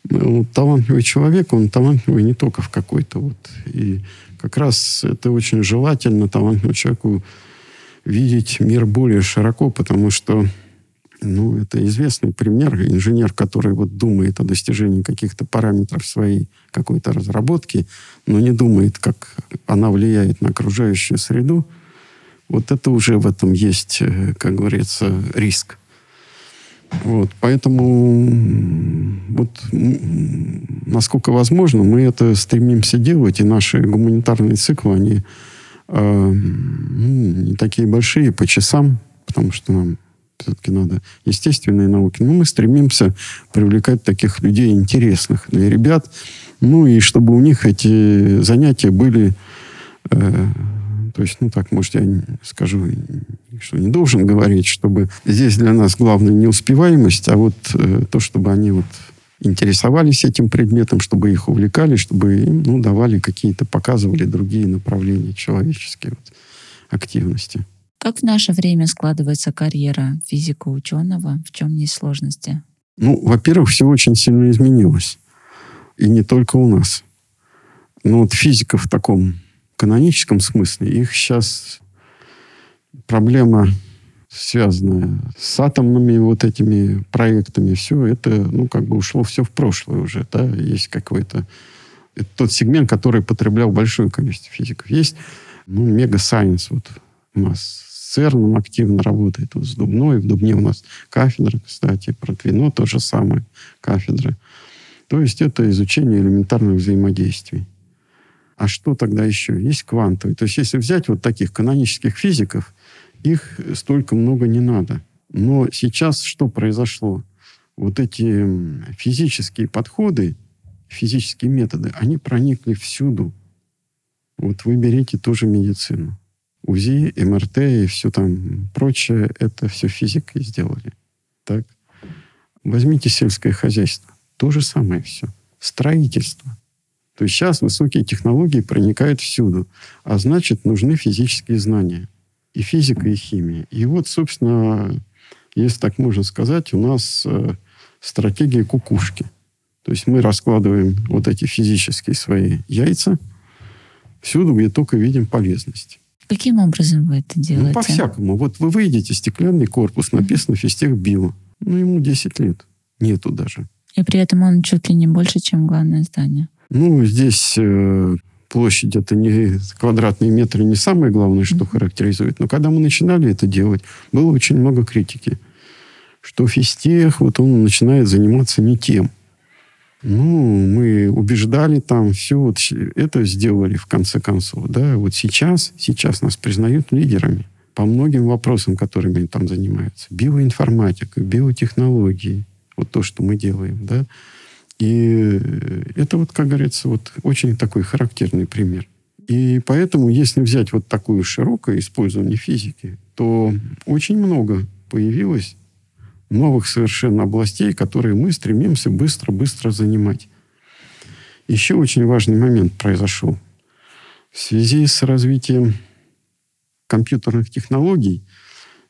ну, талантливый человек, он талантливый не только в какой-то вот. И как раз это очень желательно талантливому человеку видеть мир более широко, потому что ну, это известный пример. Инженер, который вот думает о достижении каких-то параметров своей какой-то разработки, но не думает, как она влияет на окружающую среду, вот это уже в этом есть, э, как говорится, риск. Вот, поэтому вот, насколько возможно, мы это стремимся делать, и наши гуманитарные циклы, они э, не такие большие по часам, потому что нам все-таки надо естественные науки. Но мы стремимся привлекать таких людей интересных для ребят. Ну и чтобы у них эти занятия были... Э, то есть, ну так, может, я скажу, что не должен говорить, чтобы здесь для нас главное не успеваемость, а вот э, то, чтобы они вот интересовались этим предметом, чтобы их увлекали, чтобы им ну, давали какие-то, показывали другие направления человеческие вот, активности. Как в наше время складывается карьера физика-ученого? В чем есть сложности? Ну, во-первых, все очень сильно изменилось. И не только у нас. Но вот физика в таком каноническом смысле, их сейчас проблема связанное с атомными вот этими проектами, все это, ну, как бы ушло все в прошлое уже, да, есть какой-то это тот сегмент, который потреблял большое количество физиков. Есть, ну, мега-сайенс вот у нас с ЦЕРНом активно работает, вот с Дубной, в Дубне у нас кафедра, кстати, про Твино то же самое, кафедра. То есть это изучение элементарных взаимодействий. А что тогда еще? Есть квантовые. То есть если взять вот таких канонических физиков, их столько много не надо. Но сейчас что произошло? Вот эти физические подходы, физические методы, они проникли всюду. Вот вы берите тоже медицину. УЗИ, МРТ и все там прочее, это все физикой сделали. Так? Возьмите сельское хозяйство. То же самое все. Строительство. То есть сейчас высокие технологии проникают всюду. А значит, нужны физические знания. И физика, и химия. И вот, собственно, если так можно сказать, у нас э, стратегия кукушки. То есть мы раскладываем вот эти физические свои яйца всюду, где только видим полезность. Каким образом вы это делаете? Ну, по-всякому. Вот вы выйдете, стеклянный корпус, написано физтех био. Ну, ему 10 лет. Нету даже. И при этом он чуть ли не больше, чем главное здание. Ну, здесь э, площадь это не квадратные метры, не самое главное, что характеризует. Но когда мы начинали это делать, было очень много критики, что физтех, вот он начинает заниматься не тем. Ну, мы убеждали там, все вот это сделали в конце концов, да. Вот сейчас, сейчас нас признают лидерами по многим вопросам, которыми там занимаются. Биоинформатика, биотехнологии, вот то, что мы делаем, да. И это вот, как говорится, вот очень такой характерный пример. И поэтому, если взять вот такое широкое использование физики, то очень много появилось новых совершенно областей, которые мы стремимся быстро-быстро занимать. Еще очень важный момент произошел. В связи с развитием компьютерных технологий,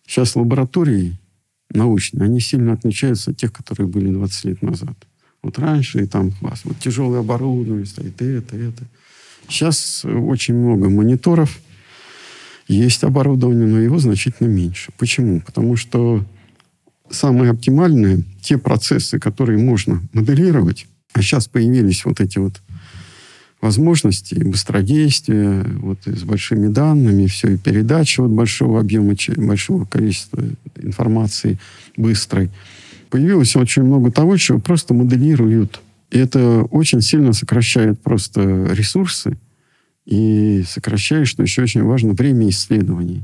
сейчас лаборатории научные, они сильно отличаются от тех, которые были 20 лет назад. Вот раньше и там класс. Вот тяжелое оборудование стоит, это, это. Сейчас очень много мониторов. Есть оборудование, но его значительно меньше. Почему? Потому что самые оптимальные, те процессы, которые можно моделировать, а сейчас появились вот эти вот возможности быстродействия, вот и с большими данными, все, и передача вот большого объема, большого количества информации быстрой появилось очень много того, чего просто моделируют. И это очень сильно сокращает просто ресурсы и сокращает, что еще очень важно, время исследований.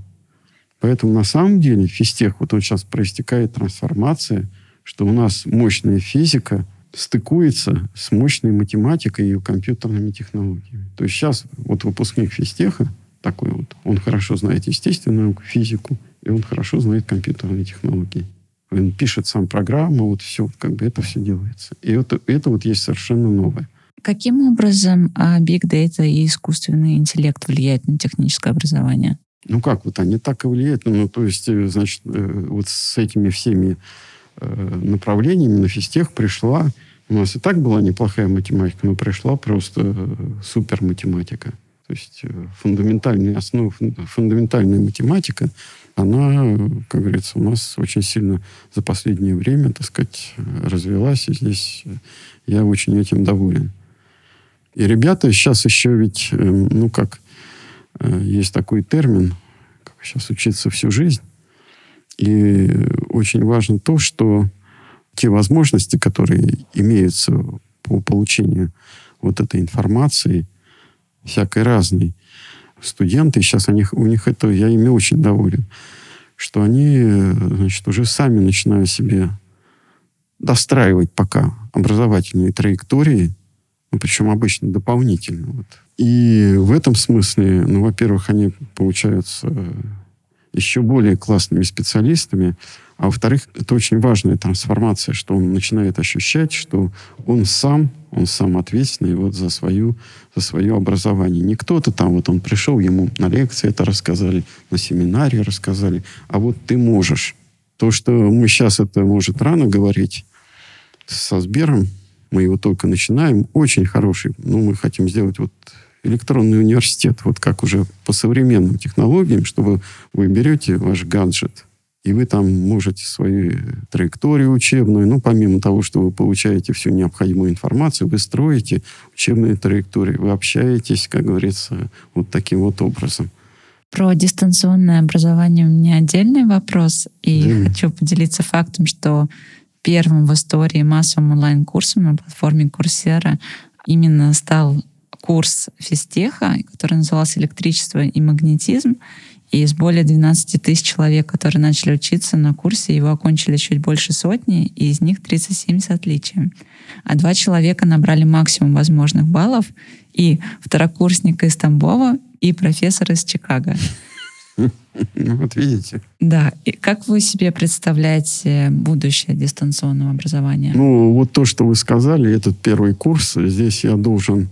Поэтому на самом деле физтех вот, вот сейчас проистекает трансформация, что у нас мощная физика стыкуется с мощной математикой и компьютерными технологиями. То есть сейчас вот выпускник физтеха такой вот, он хорошо знает естественную физику, и он хорошо знает компьютерные технологии. Он пишет сам программу, вот все, как бы это все делается. И это, это вот есть совершенно новое. Каким образом а, Big Data и искусственный интеллект влияют на техническое образование? Ну как, вот они так и влияют. Ну, то есть, э, значит, э, вот с этими всеми э, направлениями на физтех пришла... У нас и так была неплохая математика, но пришла просто супер математика. То есть фундаментальные основы, фундаментальная математика, она, как говорится, у нас очень сильно за последнее время, так сказать, развелась, и здесь я очень этим доволен. И ребята сейчас еще ведь, эм, ну как, э, есть такой термин, как сейчас учиться всю жизнь. И очень важно то, что те возможности, которые имеются по получению вот этой информации, всякой разной, студенты, сейчас у них, у них это, я ими очень доволен, что они, значит, уже сами начинают себе достраивать пока образовательные траектории, ну, причем обычно дополнительно. Вот. И в этом смысле, ну, во-первых, они получаются еще более классными специалистами, а во-вторых, это очень важная трансформация, что он начинает ощущать, что он сам, он сам ответственный вот за, свою, за свое образование. Не кто-то там, вот он пришел, ему на лекции это рассказали, на семинаре рассказали, а вот ты можешь. То, что мы сейчас это, может, рано говорить со Сбером, мы его только начинаем, очень хороший. Ну, мы хотим сделать вот электронный университет, вот как уже по современным технологиям, чтобы вы берете ваш гаджет, и вы там можете свою траекторию учебную, ну, помимо того, что вы получаете всю необходимую информацию, вы строите учебные траектории, вы общаетесь, как говорится, вот таким вот образом. Про дистанционное образование у меня отдельный вопрос, и да. хочу поделиться фактом, что первым в истории массовым онлайн-курсом на платформе Курсера именно стал курс физтеха, который назывался «Электричество и магнетизм». И из более 12 тысяч человек, которые начали учиться на курсе, его окончили чуть больше сотни, и из них 37 с отличием. А два человека набрали максимум возможных баллов, и второкурсник из Тамбова, и профессор из Чикаго. Ну, вот видите. Да. И как вы себе представляете будущее дистанционного образования? Ну, вот то, что вы сказали, этот первый курс, здесь я должен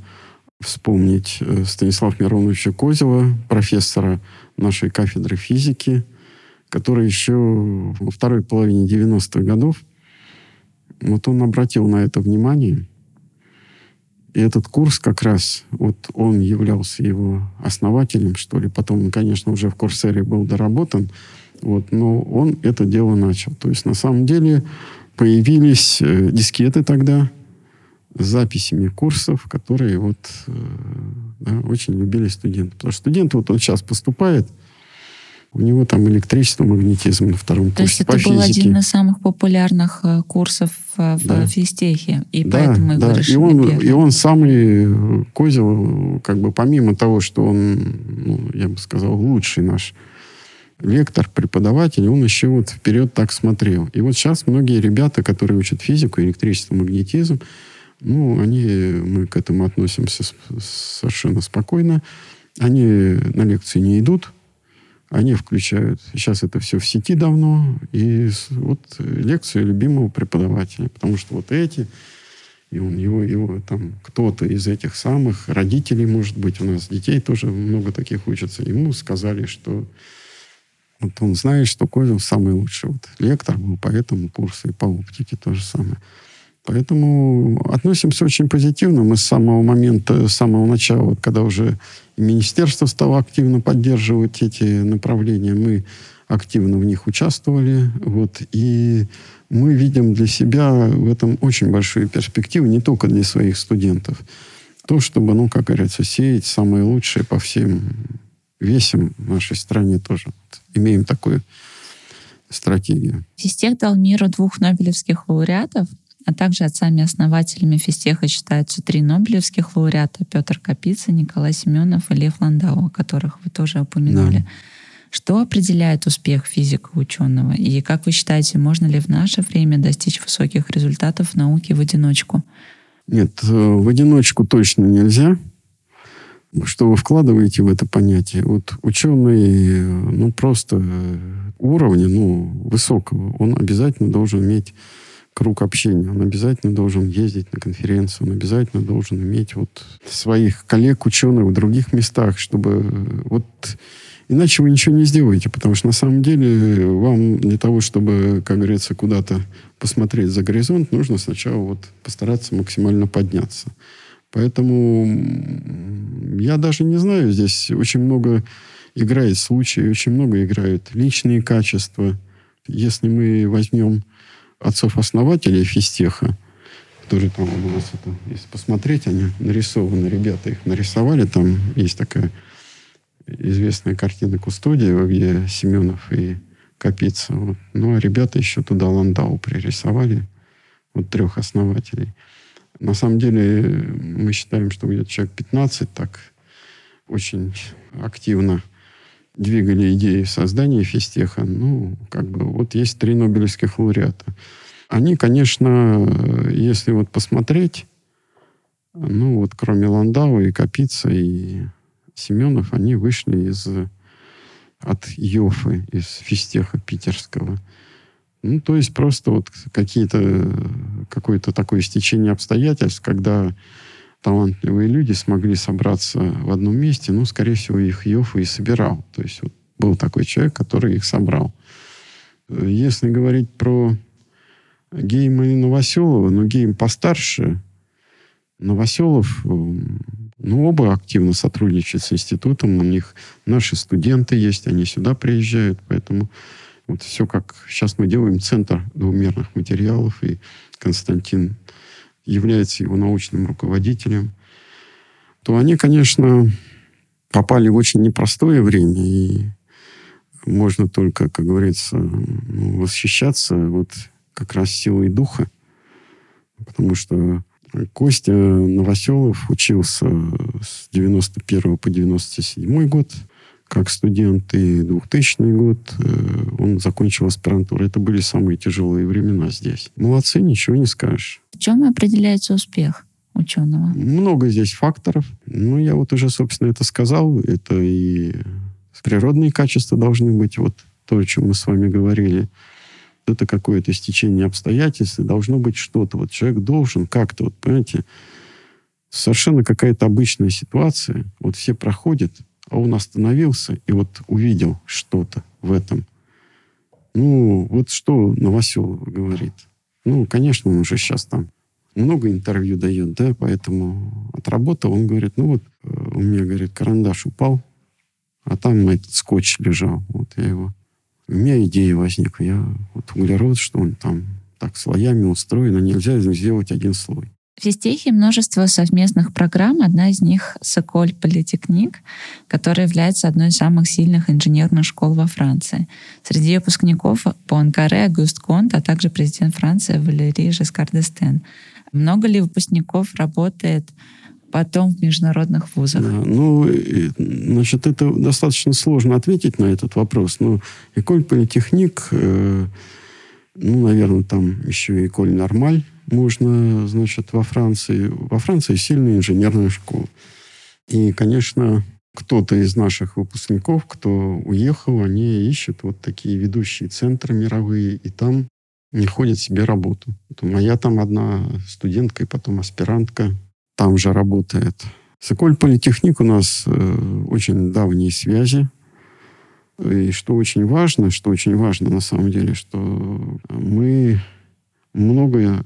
вспомнить э, Станислава Мироновича Козева, профессора нашей кафедры физики, который еще во второй половине 90-х годов, вот он обратил на это внимание. И этот курс как раз, вот он являлся его основателем, что ли. Потом он, конечно, уже в Курсере был доработан. Вот, но он это дело начал. То есть, на самом деле, появились э, дискеты тогда, с записями курсов, которые вот, э, да, очень любили студенты. Потому что студент, вот он сейчас поступает, у него там электричество, магнетизм на втором То курсе есть это был физике. один из самых популярных э, курсов в да. физтехе, и да, поэтому его да. решили и он, и он самый Козел, как бы помимо того, что он, ну, я бы сказал, лучший наш лектор, преподаватель, он еще вот вперед так смотрел. И вот сейчас многие ребята, которые учат физику, электричество, магнетизм, ну, они, мы к этому относимся совершенно спокойно. Они на лекции не идут, они включают. Сейчас это все в сети давно. И вот лекцию любимого преподавателя. Потому что вот эти, и он, его, его там кто-то из этих самых родителей, может быть, у нас детей тоже много таких учатся. Ему сказали, что вот он знает, что Козел самый лучший вот лектор был по этому курсу и по оптике то же самое. Поэтому относимся очень позитивно. Мы с самого момента, с самого начала, вот, когда уже министерство стало активно поддерживать эти направления, мы активно в них участвовали. Вот, и мы видим для себя в этом очень большую перспективу, не только для своих студентов. То, чтобы, ну, как говорится, сеять самое лучшее по всем весям в нашей стране тоже. Вот, имеем такую стратегию. Физтех дал миру двух нобелевских лауреатов – а также отцами-основателями физтеха считаются три нобелевских лауреата Петр Капица, Николай Семенов и Лев Ландау, о которых вы тоже упомянули. Да. Что определяет успех физика ученого? И как вы считаете, можно ли в наше время достичь высоких результатов в науке в одиночку? Нет, э, в одиночку точно нельзя. Что вы вкладываете в это понятие? Вот ученый, ну, просто уровня, ну, высокого, он обязательно должен иметь круг общения. Он обязательно должен ездить на конференции, он обязательно должен иметь вот своих коллег, ученых в других местах, чтобы вот иначе вы ничего не сделаете, потому что на самом деле вам для того, чтобы, как говорится, куда-то посмотреть за горизонт, нужно сначала вот постараться максимально подняться. Поэтому я даже не знаю, здесь очень много играет случаев, очень много играют личные качества. Если мы возьмем отцов-основателей физтеха, которые там у нас это, если посмотреть, они нарисованы, ребята их нарисовали, там есть такая известная картина Кустодиева, где Семенов и Капица. Вот. Ну, а ребята еще туда Ландау пририсовали, вот трех основателей. На самом деле, мы считаем, что где-то человек 15 так очень активно двигали идеи создания физтеха. Ну, как бы, вот есть три нобелевских лауреата. Они, конечно, если вот посмотреть, ну, вот кроме Ландау и Капица и Семенов, они вышли из от Йофы, из физтеха питерского. Ну, то есть просто вот какие-то, какое-то такое стечение обстоятельств, когда талантливые люди смогли собраться в одном месте, ну, скорее всего, их Йофа и собирал. То есть вот был такой человек, который их собрал. Если говорить про Гейма и Новоселова, но Гейм постарше, Новоселов, ну, оба активно сотрудничают с институтом, у них наши студенты есть, они сюда приезжают, поэтому вот все как сейчас мы делаем центр двумерных материалов, и Константин является его научным руководителем, то они, конечно, попали в очень непростое время, и можно только, как говорится, ну, восхищаться вот как раз силой духа, потому что Костя Новоселов учился с 91 по 97 год как студент, и 2000 год э, он закончил аспирантуру. Это были самые тяжелые времена здесь. Молодцы, ничего не скажешь. В чем определяется успех? ученого? Много здесь факторов. Ну, я вот уже, собственно, это сказал. Это и природные качества должны быть. Вот то, о чем мы с вами говорили. Это какое-то стечение обстоятельств. И должно быть что-то. Вот человек должен как-то, вот, понимаете, совершенно какая-то обычная ситуация. Вот все проходят, а он остановился и вот увидел что-то в этом. Ну, вот что Новоселов говорит. Ну, конечно, он уже сейчас там много интервью дает, да, поэтому отработал. Он говорит, ну вот э, у меня, говорит, карандаш упал, а там этот скотч лежал. Вот я его... У меня идея возникла. Я вот углерод, что он там так слоями устроен, а нельзя сделать один слой. В Физтехе множество совместных программ. Одна из них — Соколь Политехник, которая является одной из самых сильных инженерных школ во Франции. Среди выпускников Пуанкаре, Агуст Конт, а также президент Франции Валерий Жескар д'Эстен. Много ли выпускников работает потом в международных вузах? Да, ну, значит, это достаточно сложно ответить на этот вопрос. Но Эколь Политехник, э, ну, наверное, там еще и Эколь Нормаль можно, значит, во Франции. Во Франции сильная инженерная школа. И, конечно, кто-то из наших выпускников, кто уехал, они ищут вот такие ведущие центры мировые, и там находят себе работу. Моя там одна студентка и потом аспирантка там же работает. С Эколь Политехник у нас э, очень давние связи. И что очень важно, что очень важно на самом деле, что мы много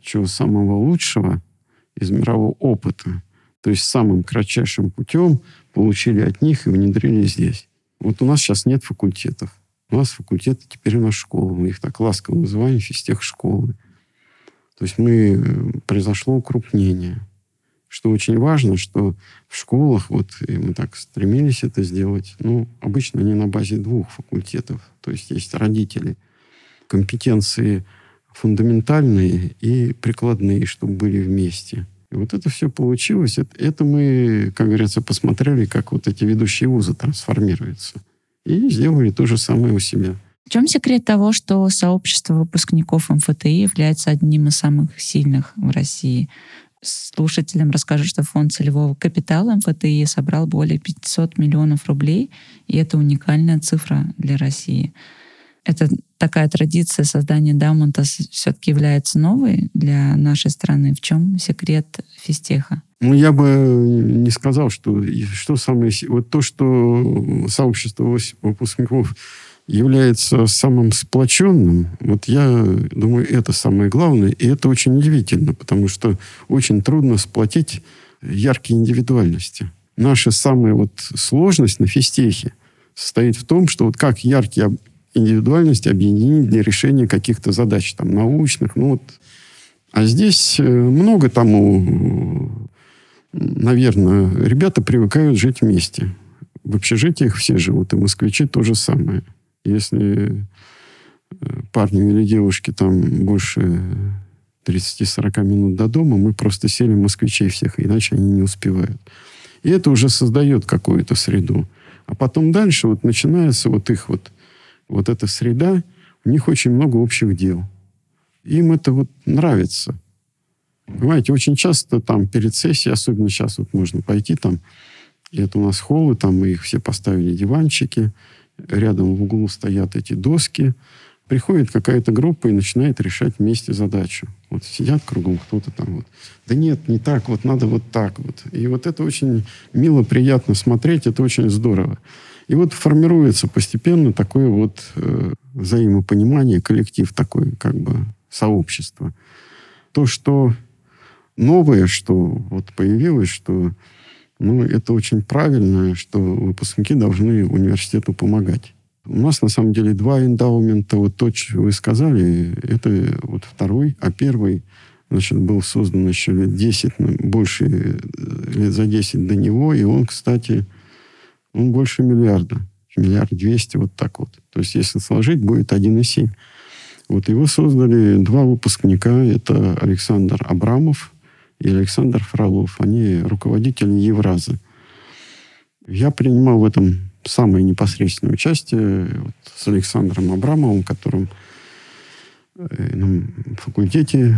чего самого лучшего из мирового опыта, то есть самым кратчайшим путем получили от них и внедрили здесь. Вот у нас сейчас нет факультетов. У нас факультеты теперь у нас школы. Мы их так ласково называем физтех школы. То есть мы, э, произошло укрупнение. Что очень важно, что в школах, вот и мы так стремились это сделать, ну, обычно они на базе двух факультетов. То есть есть родители. Компетенции фундаментальные и прикладные, чтобы были вместе. И вот это все получилось. Это, это мы, как говорится, посмотрели, как вот эти ведущие вузы трансформируются и сделали то же самое у себя. В чем секрет того, что сообщество выпускников МФТИ является одним из самых сильных в России? Слушателям расскажу, что фонд целевого капитала МФТИ собрал более 500 миллионов рублей, и это уникальная цифра для России. Это такая традиция создания Даумонта все-таки является новой для нашей страны. В чем секрет физтеха? Ну, я бы не сказал, что, что самое... Вот то, что сообщество выпускников является самым сплоченным, вот я думаю, это самое главное, и это очень удивительно, потому что очень трудно сплотить яркие индивидуальности. Наша самая вот сложность на физтехе состоит в том, что вот как яркие индивидуальности объединить для решения каких-то задач, там, научных, ну вот. А здесь э, много тому наверное, ребята привыкают жить вместе. В общежитиях все живут, и москвичи то же самое. Если э, парню или девушке там больше 30-40 минут до дома, мы просто сели москвичей всех, иначе они не успевают. И это уже создает какую-то среду. А потом дальше вот начинается вот их вот, вот эта среда, у них очень много общих дел. Им это вот нравится. Понимаете, очень часто там перед сессией, особенно сейчас вот можно пойти там, и это у нас холлы, там мы их все поставили диванчики, рядом в углу стоят эти доски, приходит какая-то группа и начинает решать вместе задачу. Вот сидят кругом кто-то там вот. Да нет, не так, вот надо вот так вот. И вот это очень мило, приятно смотреть, это очень здорово. И вот формируется постепенно такое вот э, взаимопонимание, коллектив такой, как бы сообщество. То, что новое, что вот появилось, что ну, это очень правильно, что выпускники должны университету помогать. У нас, на самом деле, два эндаумента. Вот то, что вы сказали, это вот второй, а первый, значит, был создан еще лет 10, ну, больше э, лет за 10 до него, и он, кстати, он больше миллиарда. Миллиард двести, вот так вот. То есть, если сложить, будет 1,7. Вот его создали два выпускника. Это Александр Абрамов и Александр Фролов. Они руководители Евразы. Я принимал в этом самое непосредственное участие вот, с Александром Абрамовым, которым э, на факультете,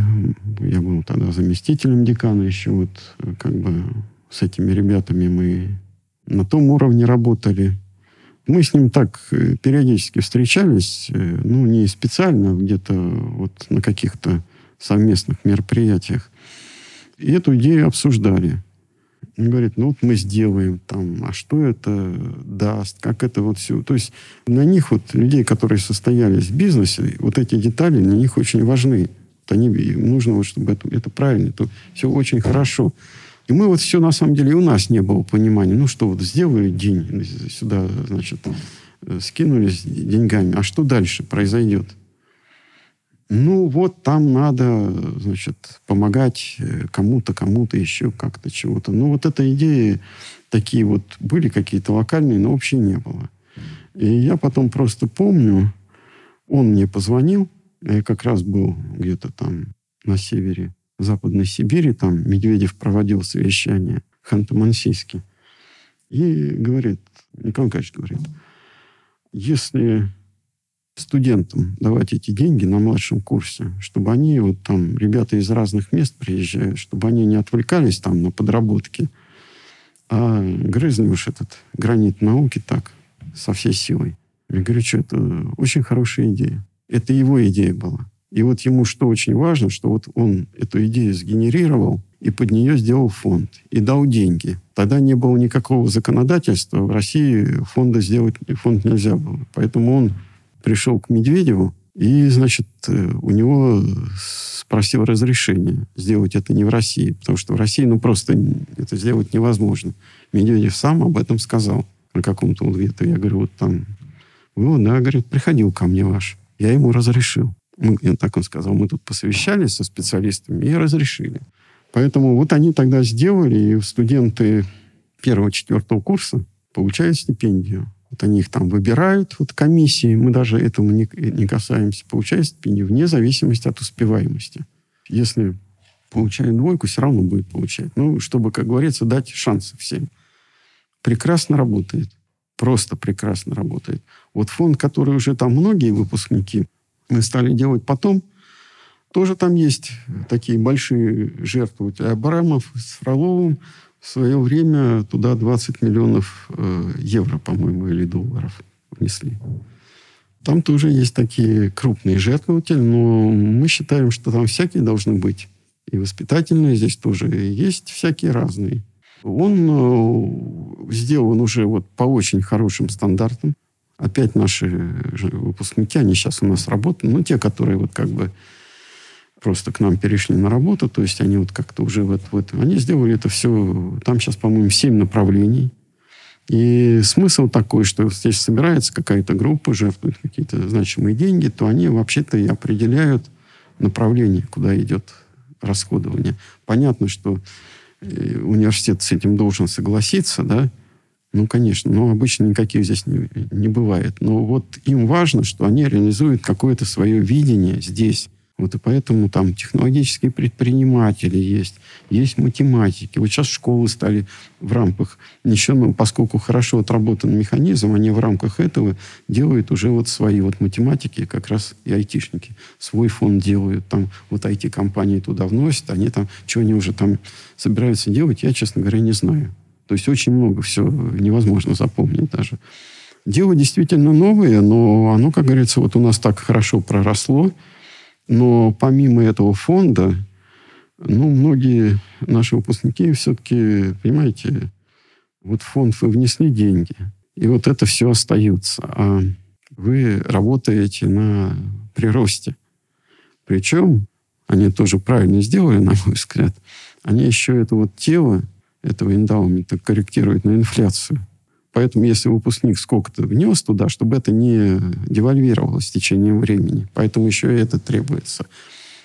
я был тогда заместителем декана еще, вот как бы с этими ребятами мы на том уровне работали. Мы с ним так э, периодически встречались, э, ну, не специально, а где-то вот на каких-то совместных мероприятиях. И эту идею обсуждали. Он говорит, ну вот мы сделаем там, а что это даст, как это вот все. То есть на них вот людей, которые состоялись в бизнесе, вот эти детали на них очень важны. Вот они, нужно, вот, чтобы это, это правильно, это все очень хорошо. И мы вот все, на самом деле, у нас не было понимания. Ну что, вот сделали день, сюда, значит, скинулись деньгами. А что дальше произойдет? Ну, вот там надо, значит, помогать э, кому-то, кому-то еще как-то чего-то. Ну, вот эта идея, такие вот были какие-то локальные, но вообще не было. И я потом просто помню, он мне позвонил, я как раз был где-то там на севере Западной Сибири, там Медведев проводил совещание Ханты-Мансийске. И говорит, Николай Николаевич говорит, если студентам давать эти деньги на младшем курсе, чтобы они, вот там, ребята из разных мест приезжают, чтобы они не отвлекались там на подработки, а грызли уж этот гранит науки так, со всей силой. Я говорю, что это очень хорошая идея. Это его идея была. И вот ему что очень важно, что вот он эту идею сгенерировал и под нее сделал фонд и дал деньги. Тогда не было никакого законодательства. В России фонда сделать фонд нельзя было. Поэтому он пришел к Медведеву и, значит, э, у него спросил разрешение сделать это не в России, потому что в России, ну, просто это сделать невозможно. Медведев сам об этом сказал на каком-то ответе. Я говорю, вот там, вот, да, говорит, приходил ко мне ваш. Я ему разрешил. Мы, так он сказал, мы тут посовещались со специалистами и разрешили. Поэтому вот они тогда сделали, и студенты первого-четвертого курса получают стипендию. Вот они их там выбирают, вот комиссии, мы даже этому не, не касаемся, получают стипендию вне зависимости от успеваемости. Если получает двойку, все равно будет получать. Ну, чтобы, как говорится, дать шансы всем. Прекрасно работает. Просто прекрасно работает. Вот фонд, который уже там многие выпускники мы стали делать потом, тоже там есть такие большие жертвы. Абрамов с Фроловым в свое время туда 20 миллионов э, евро, по-моему, или долларов внесли. Там тоже есть такие крупные жертвователи, но мы считаем, что там всякие должны быть. И воспитательные здесь тоже есть всякие разные. Он э, сделан уже вот по очень хорошим стандартам. Опять наши выпускники, они сейчас у нас работают, ну, те, которые вот как бы просто к нам перешли на работу, то есть они вот как-то уже вот, вот они сделали это все, там сейчас, по-моему, семь направлений. И смысл такой, что здесь собирается какая-то группа, жертвует какие-то значимые деньги, то они вообще-то и определяют направление, куда идет расходование. Понятно, что э, университет с этим должен согласиться, да, ну, конечно, но обычно никаких здесь не, не бывает. Но вот им важно, что они реализуют какое-то свое видение здесь. Вот и поэтому там технологические предприниматели есть, есть математики. Вот сейчас школы стали в рамках, еще, ну, поскольку хорошо отработан механизм, они в рамках этого делают уже вот свои вот математики, как раз и айтишники. Свой фонд делают, там вот IT-компании туда вносят, они там, что они уже там собираются делать, я, честно говоря, не знаю. То есть очень много все невозможно запомнить даже. Дело действительно новое, но оно, как говорится, вот у нас так хорошо проросло. Но помимо этого фонда, ну, многие наши выпускники все-таки, понимаете, вот фонд вы внесли деньги, и вот это все остается. А вы работаете на приросте. Причем, они тоже правильно сделали, на мой взгляд, они еще это вот тело этого эндаумента корректируют на инфляцию. Поэтому если выпускник сколько-то внес туда, чтобы это не девальвировалось с течением времени. Поэтому еще и это требуется.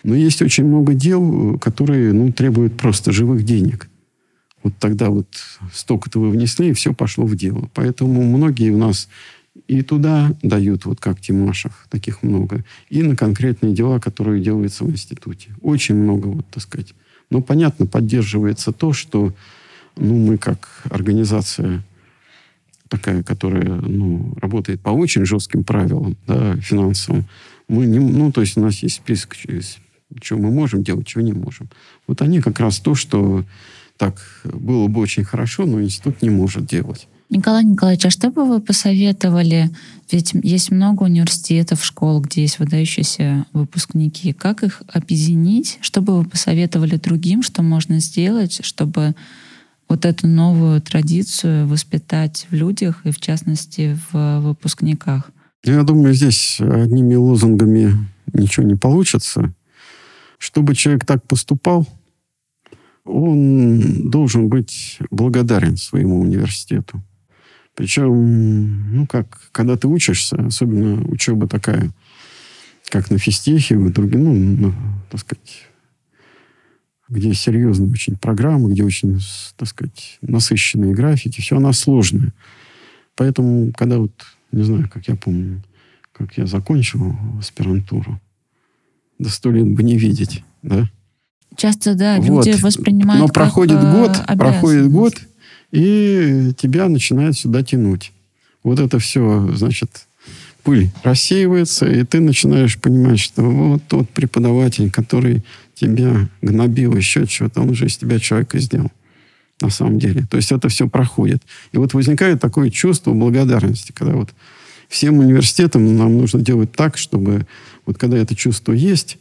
Но есть очень много дел, которые ну, требуют просто живых денег. Вот тогда вот столько-то вы внесли, и все пошло в дело. Поэтому многие у нас и туда дают, вот как Тимашев, таких много, и на конкретные дела, которые делаются в институте. Очень много, вот, так сказать. Но, понятно, поддерживается то, что ну, мы как организация такая, которая ну, работает по очень жестким правилам да, финансовым, мы не, ну, то есть у нас есть список, что мы можем делать, чего не можем. Вот они как раз то, что так было бы очень хорошо, но институт не может делать. Николай Николаевич, а что бы вы посоветовали? Ведь есть много университетов, школ, где есть выдающиеся выпускники. Как их объединить? Что бы вы посоветовали другим, что можно сделать, чтобы вот эту новую традицию воспитать в людях и, в частности, в выпускниках? Я думаю, здесь одними лозунгами ничего не получится. Чтобы человек так поступал, он должен быть благодарен своему университету. Причем, ну как, когда ты учишься, особенно учеба такая, как на физтехе, в других, ну, на, так сказать, где серьезные очень программы, где очень, так сказать, насыщенные графики, все она сложная. Поэтому, когда вот, не знаю, как я помню, как я закончил аспирантуру, до сто лет бы не видеть, да? Часто, да, вот. люди воспринимают Но как проходит э, год, проходит год, и тебя начинает сюда тянуть. Вот это все, значит, пыль рассеивается, и ты начинаешь понимать, что вот тот преподаватель, который тебя гнобил, еще чего-то, он уже из тебя человека сделал. На самом деле. То есть это все проходит. И вот возникает такое чувство благодарности, когда вот всем университетам нам нужно делать так, чтобы вот когда это чувство есть,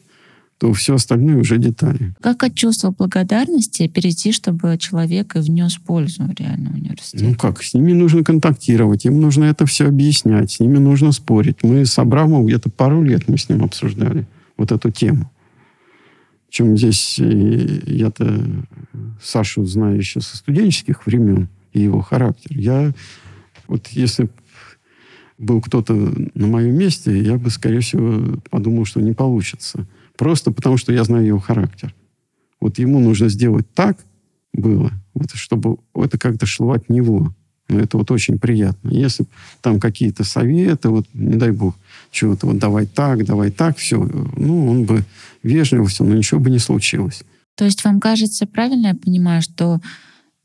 то все остальное уже детали. Как от чувства благодарности перейти, чтобы человек и внес пользу реально в университет? Ну как, с ними нужно контактировать, им нужно это все объяснять, с ними нужно спорить. Мы с Абрамовым где-то пару лет мы с ним обсуждали вот эту тему. Причем здесь я-то Сашу знаю еще со студенческих времен и его характер. Я вот если был кто-то на моем месте, я бы, скорее всего, подумал, что не получится. Просто потому, что я знаю его характер. Вот ему нужно сделать так было, вот, чтобы это как-то шло от него. Но это вот очень приятно. Если там какие-то советы, вот, не дай бог, чего-то вот давай так, давай так, все, ну, он бы вежливо все, но ничего бы не случилось. То есть вам кажется, правильно я понимаю, что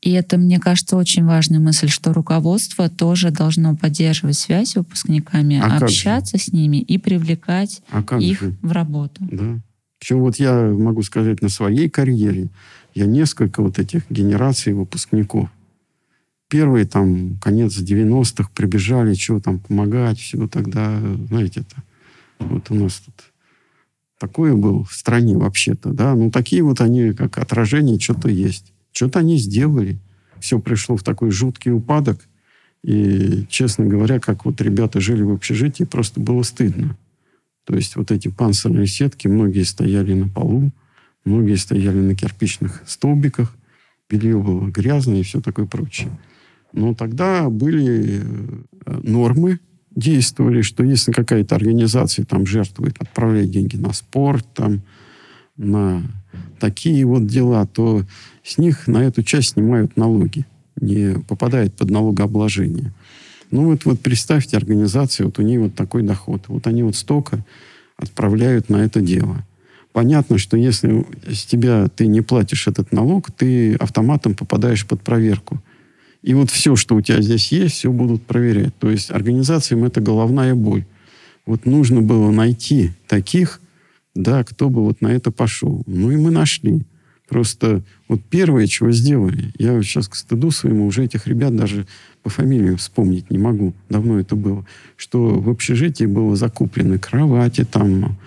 и это, мне кажется, очень важная мысль, что руководство тоже должно поддерживать связь с выпускниками, а общаться с ними и привлекать а их же? в работу. Да. Причем вот я могу сказать на своей карьере, я несколько вот этих генераций выпускников. Первые там, конец 90-х, прибежали, чего там помогать, все тогда, знаете, это вот у нас тут такое было в стране вообще-то, да, ну такие вот они, как отражение, что-то есть. Что-то они сделали. Все пришло в такой жуткий упадок. И, честно говоря, как вот ребята жили в общежитии, просто было стыдно. То есть вот эти панцирные сетки, многие стояли на полу, многие стояли на кирпичных столбиках, белье было грязное и все такое прочее. Но тогда были э, нормы, действовали, что если какая-то организация там жертвует, отправляет деньги на спорт, там, на такие вот дела, то с них на эту часть снимают налоги, не попадает под налогообложение. Ну вот, вот представьте, организация, вот у нее вот такой доход. Вот они вот столько отправляют на это дело. Понятно, что если с тебя ты не платишь этот налог, ты автоматом попадаешь под проверку. И вот все, что у тебя здесь есть, все будут проверять. То есть организациям это головная боль. Вот нужно было найти таких, да, кто бы вот на это пошел. Ну и мы нашли. Просто вот первое, чего сделали, я сейчас к стыду своему уже этих ребят даже по фамилии вспомнить не могу, давно это было, что в общежитии было закуплены кровати, там,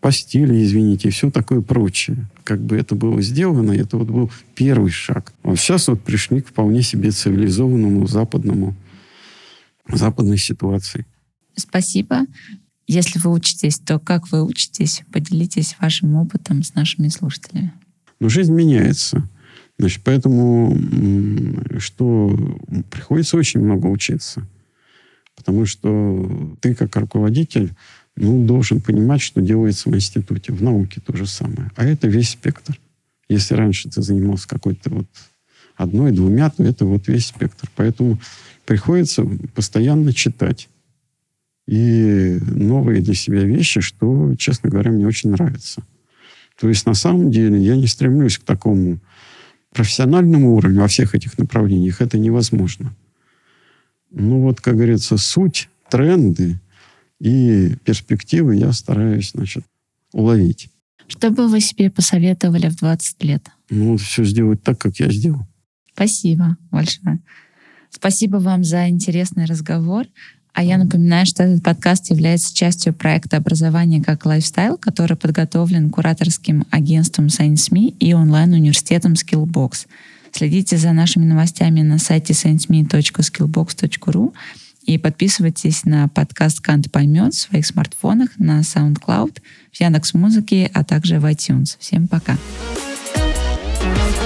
постели, извините, и все такое прочее. Как бы это было сделано, это вот был первый шаг. А сейчас вот пришли к вполне себе цивилизованному западному, западной ситуации. Спасибо. Если вы учитесь, то как вы учитесь? Поделитесь вашим опытом с нашими слушателями. Но жизнь меняется. Значит, поэтому что приходится очень много учиться. Потому что ты, как руководитель, ну, должен понимать, что делается в институте. В науке то же самое. А это весь спектр. Если раньше ты занимался какой-то вот одной, двумя, то это вот весь спектр. Поэтому приходится постоянно читать. И новые для себя вещи, что, честно говоря, мне очень нравится. То есть, на самом деле, я не стремлюсь к такому профессиональному уровню во всех этих направлениях. Это невозможно. Ну, вот, как говорится, суть, тренды и перспективы я стараюсь, значит, уловить. Что бы вы себе посоветовали в 20 лет? Ну, все сделать так, как я сделал. Спасибо большое. Спасибо вам за интересный разговор. А я напоминаю, что этот подкаст является частью проекта «Образование как лайфстайл», который подготовлен кураторским агентством ScienceMe и онлайн-университетом Skillbox. Следите за нашими новостями на сайте scienceme.skillbox.ru и подписывайтесь на подкаст «Кант поймет» в своих смартфонах на SoundCloud, в Яндекс.Музыке, а также в iTunes. Всем пока! Thank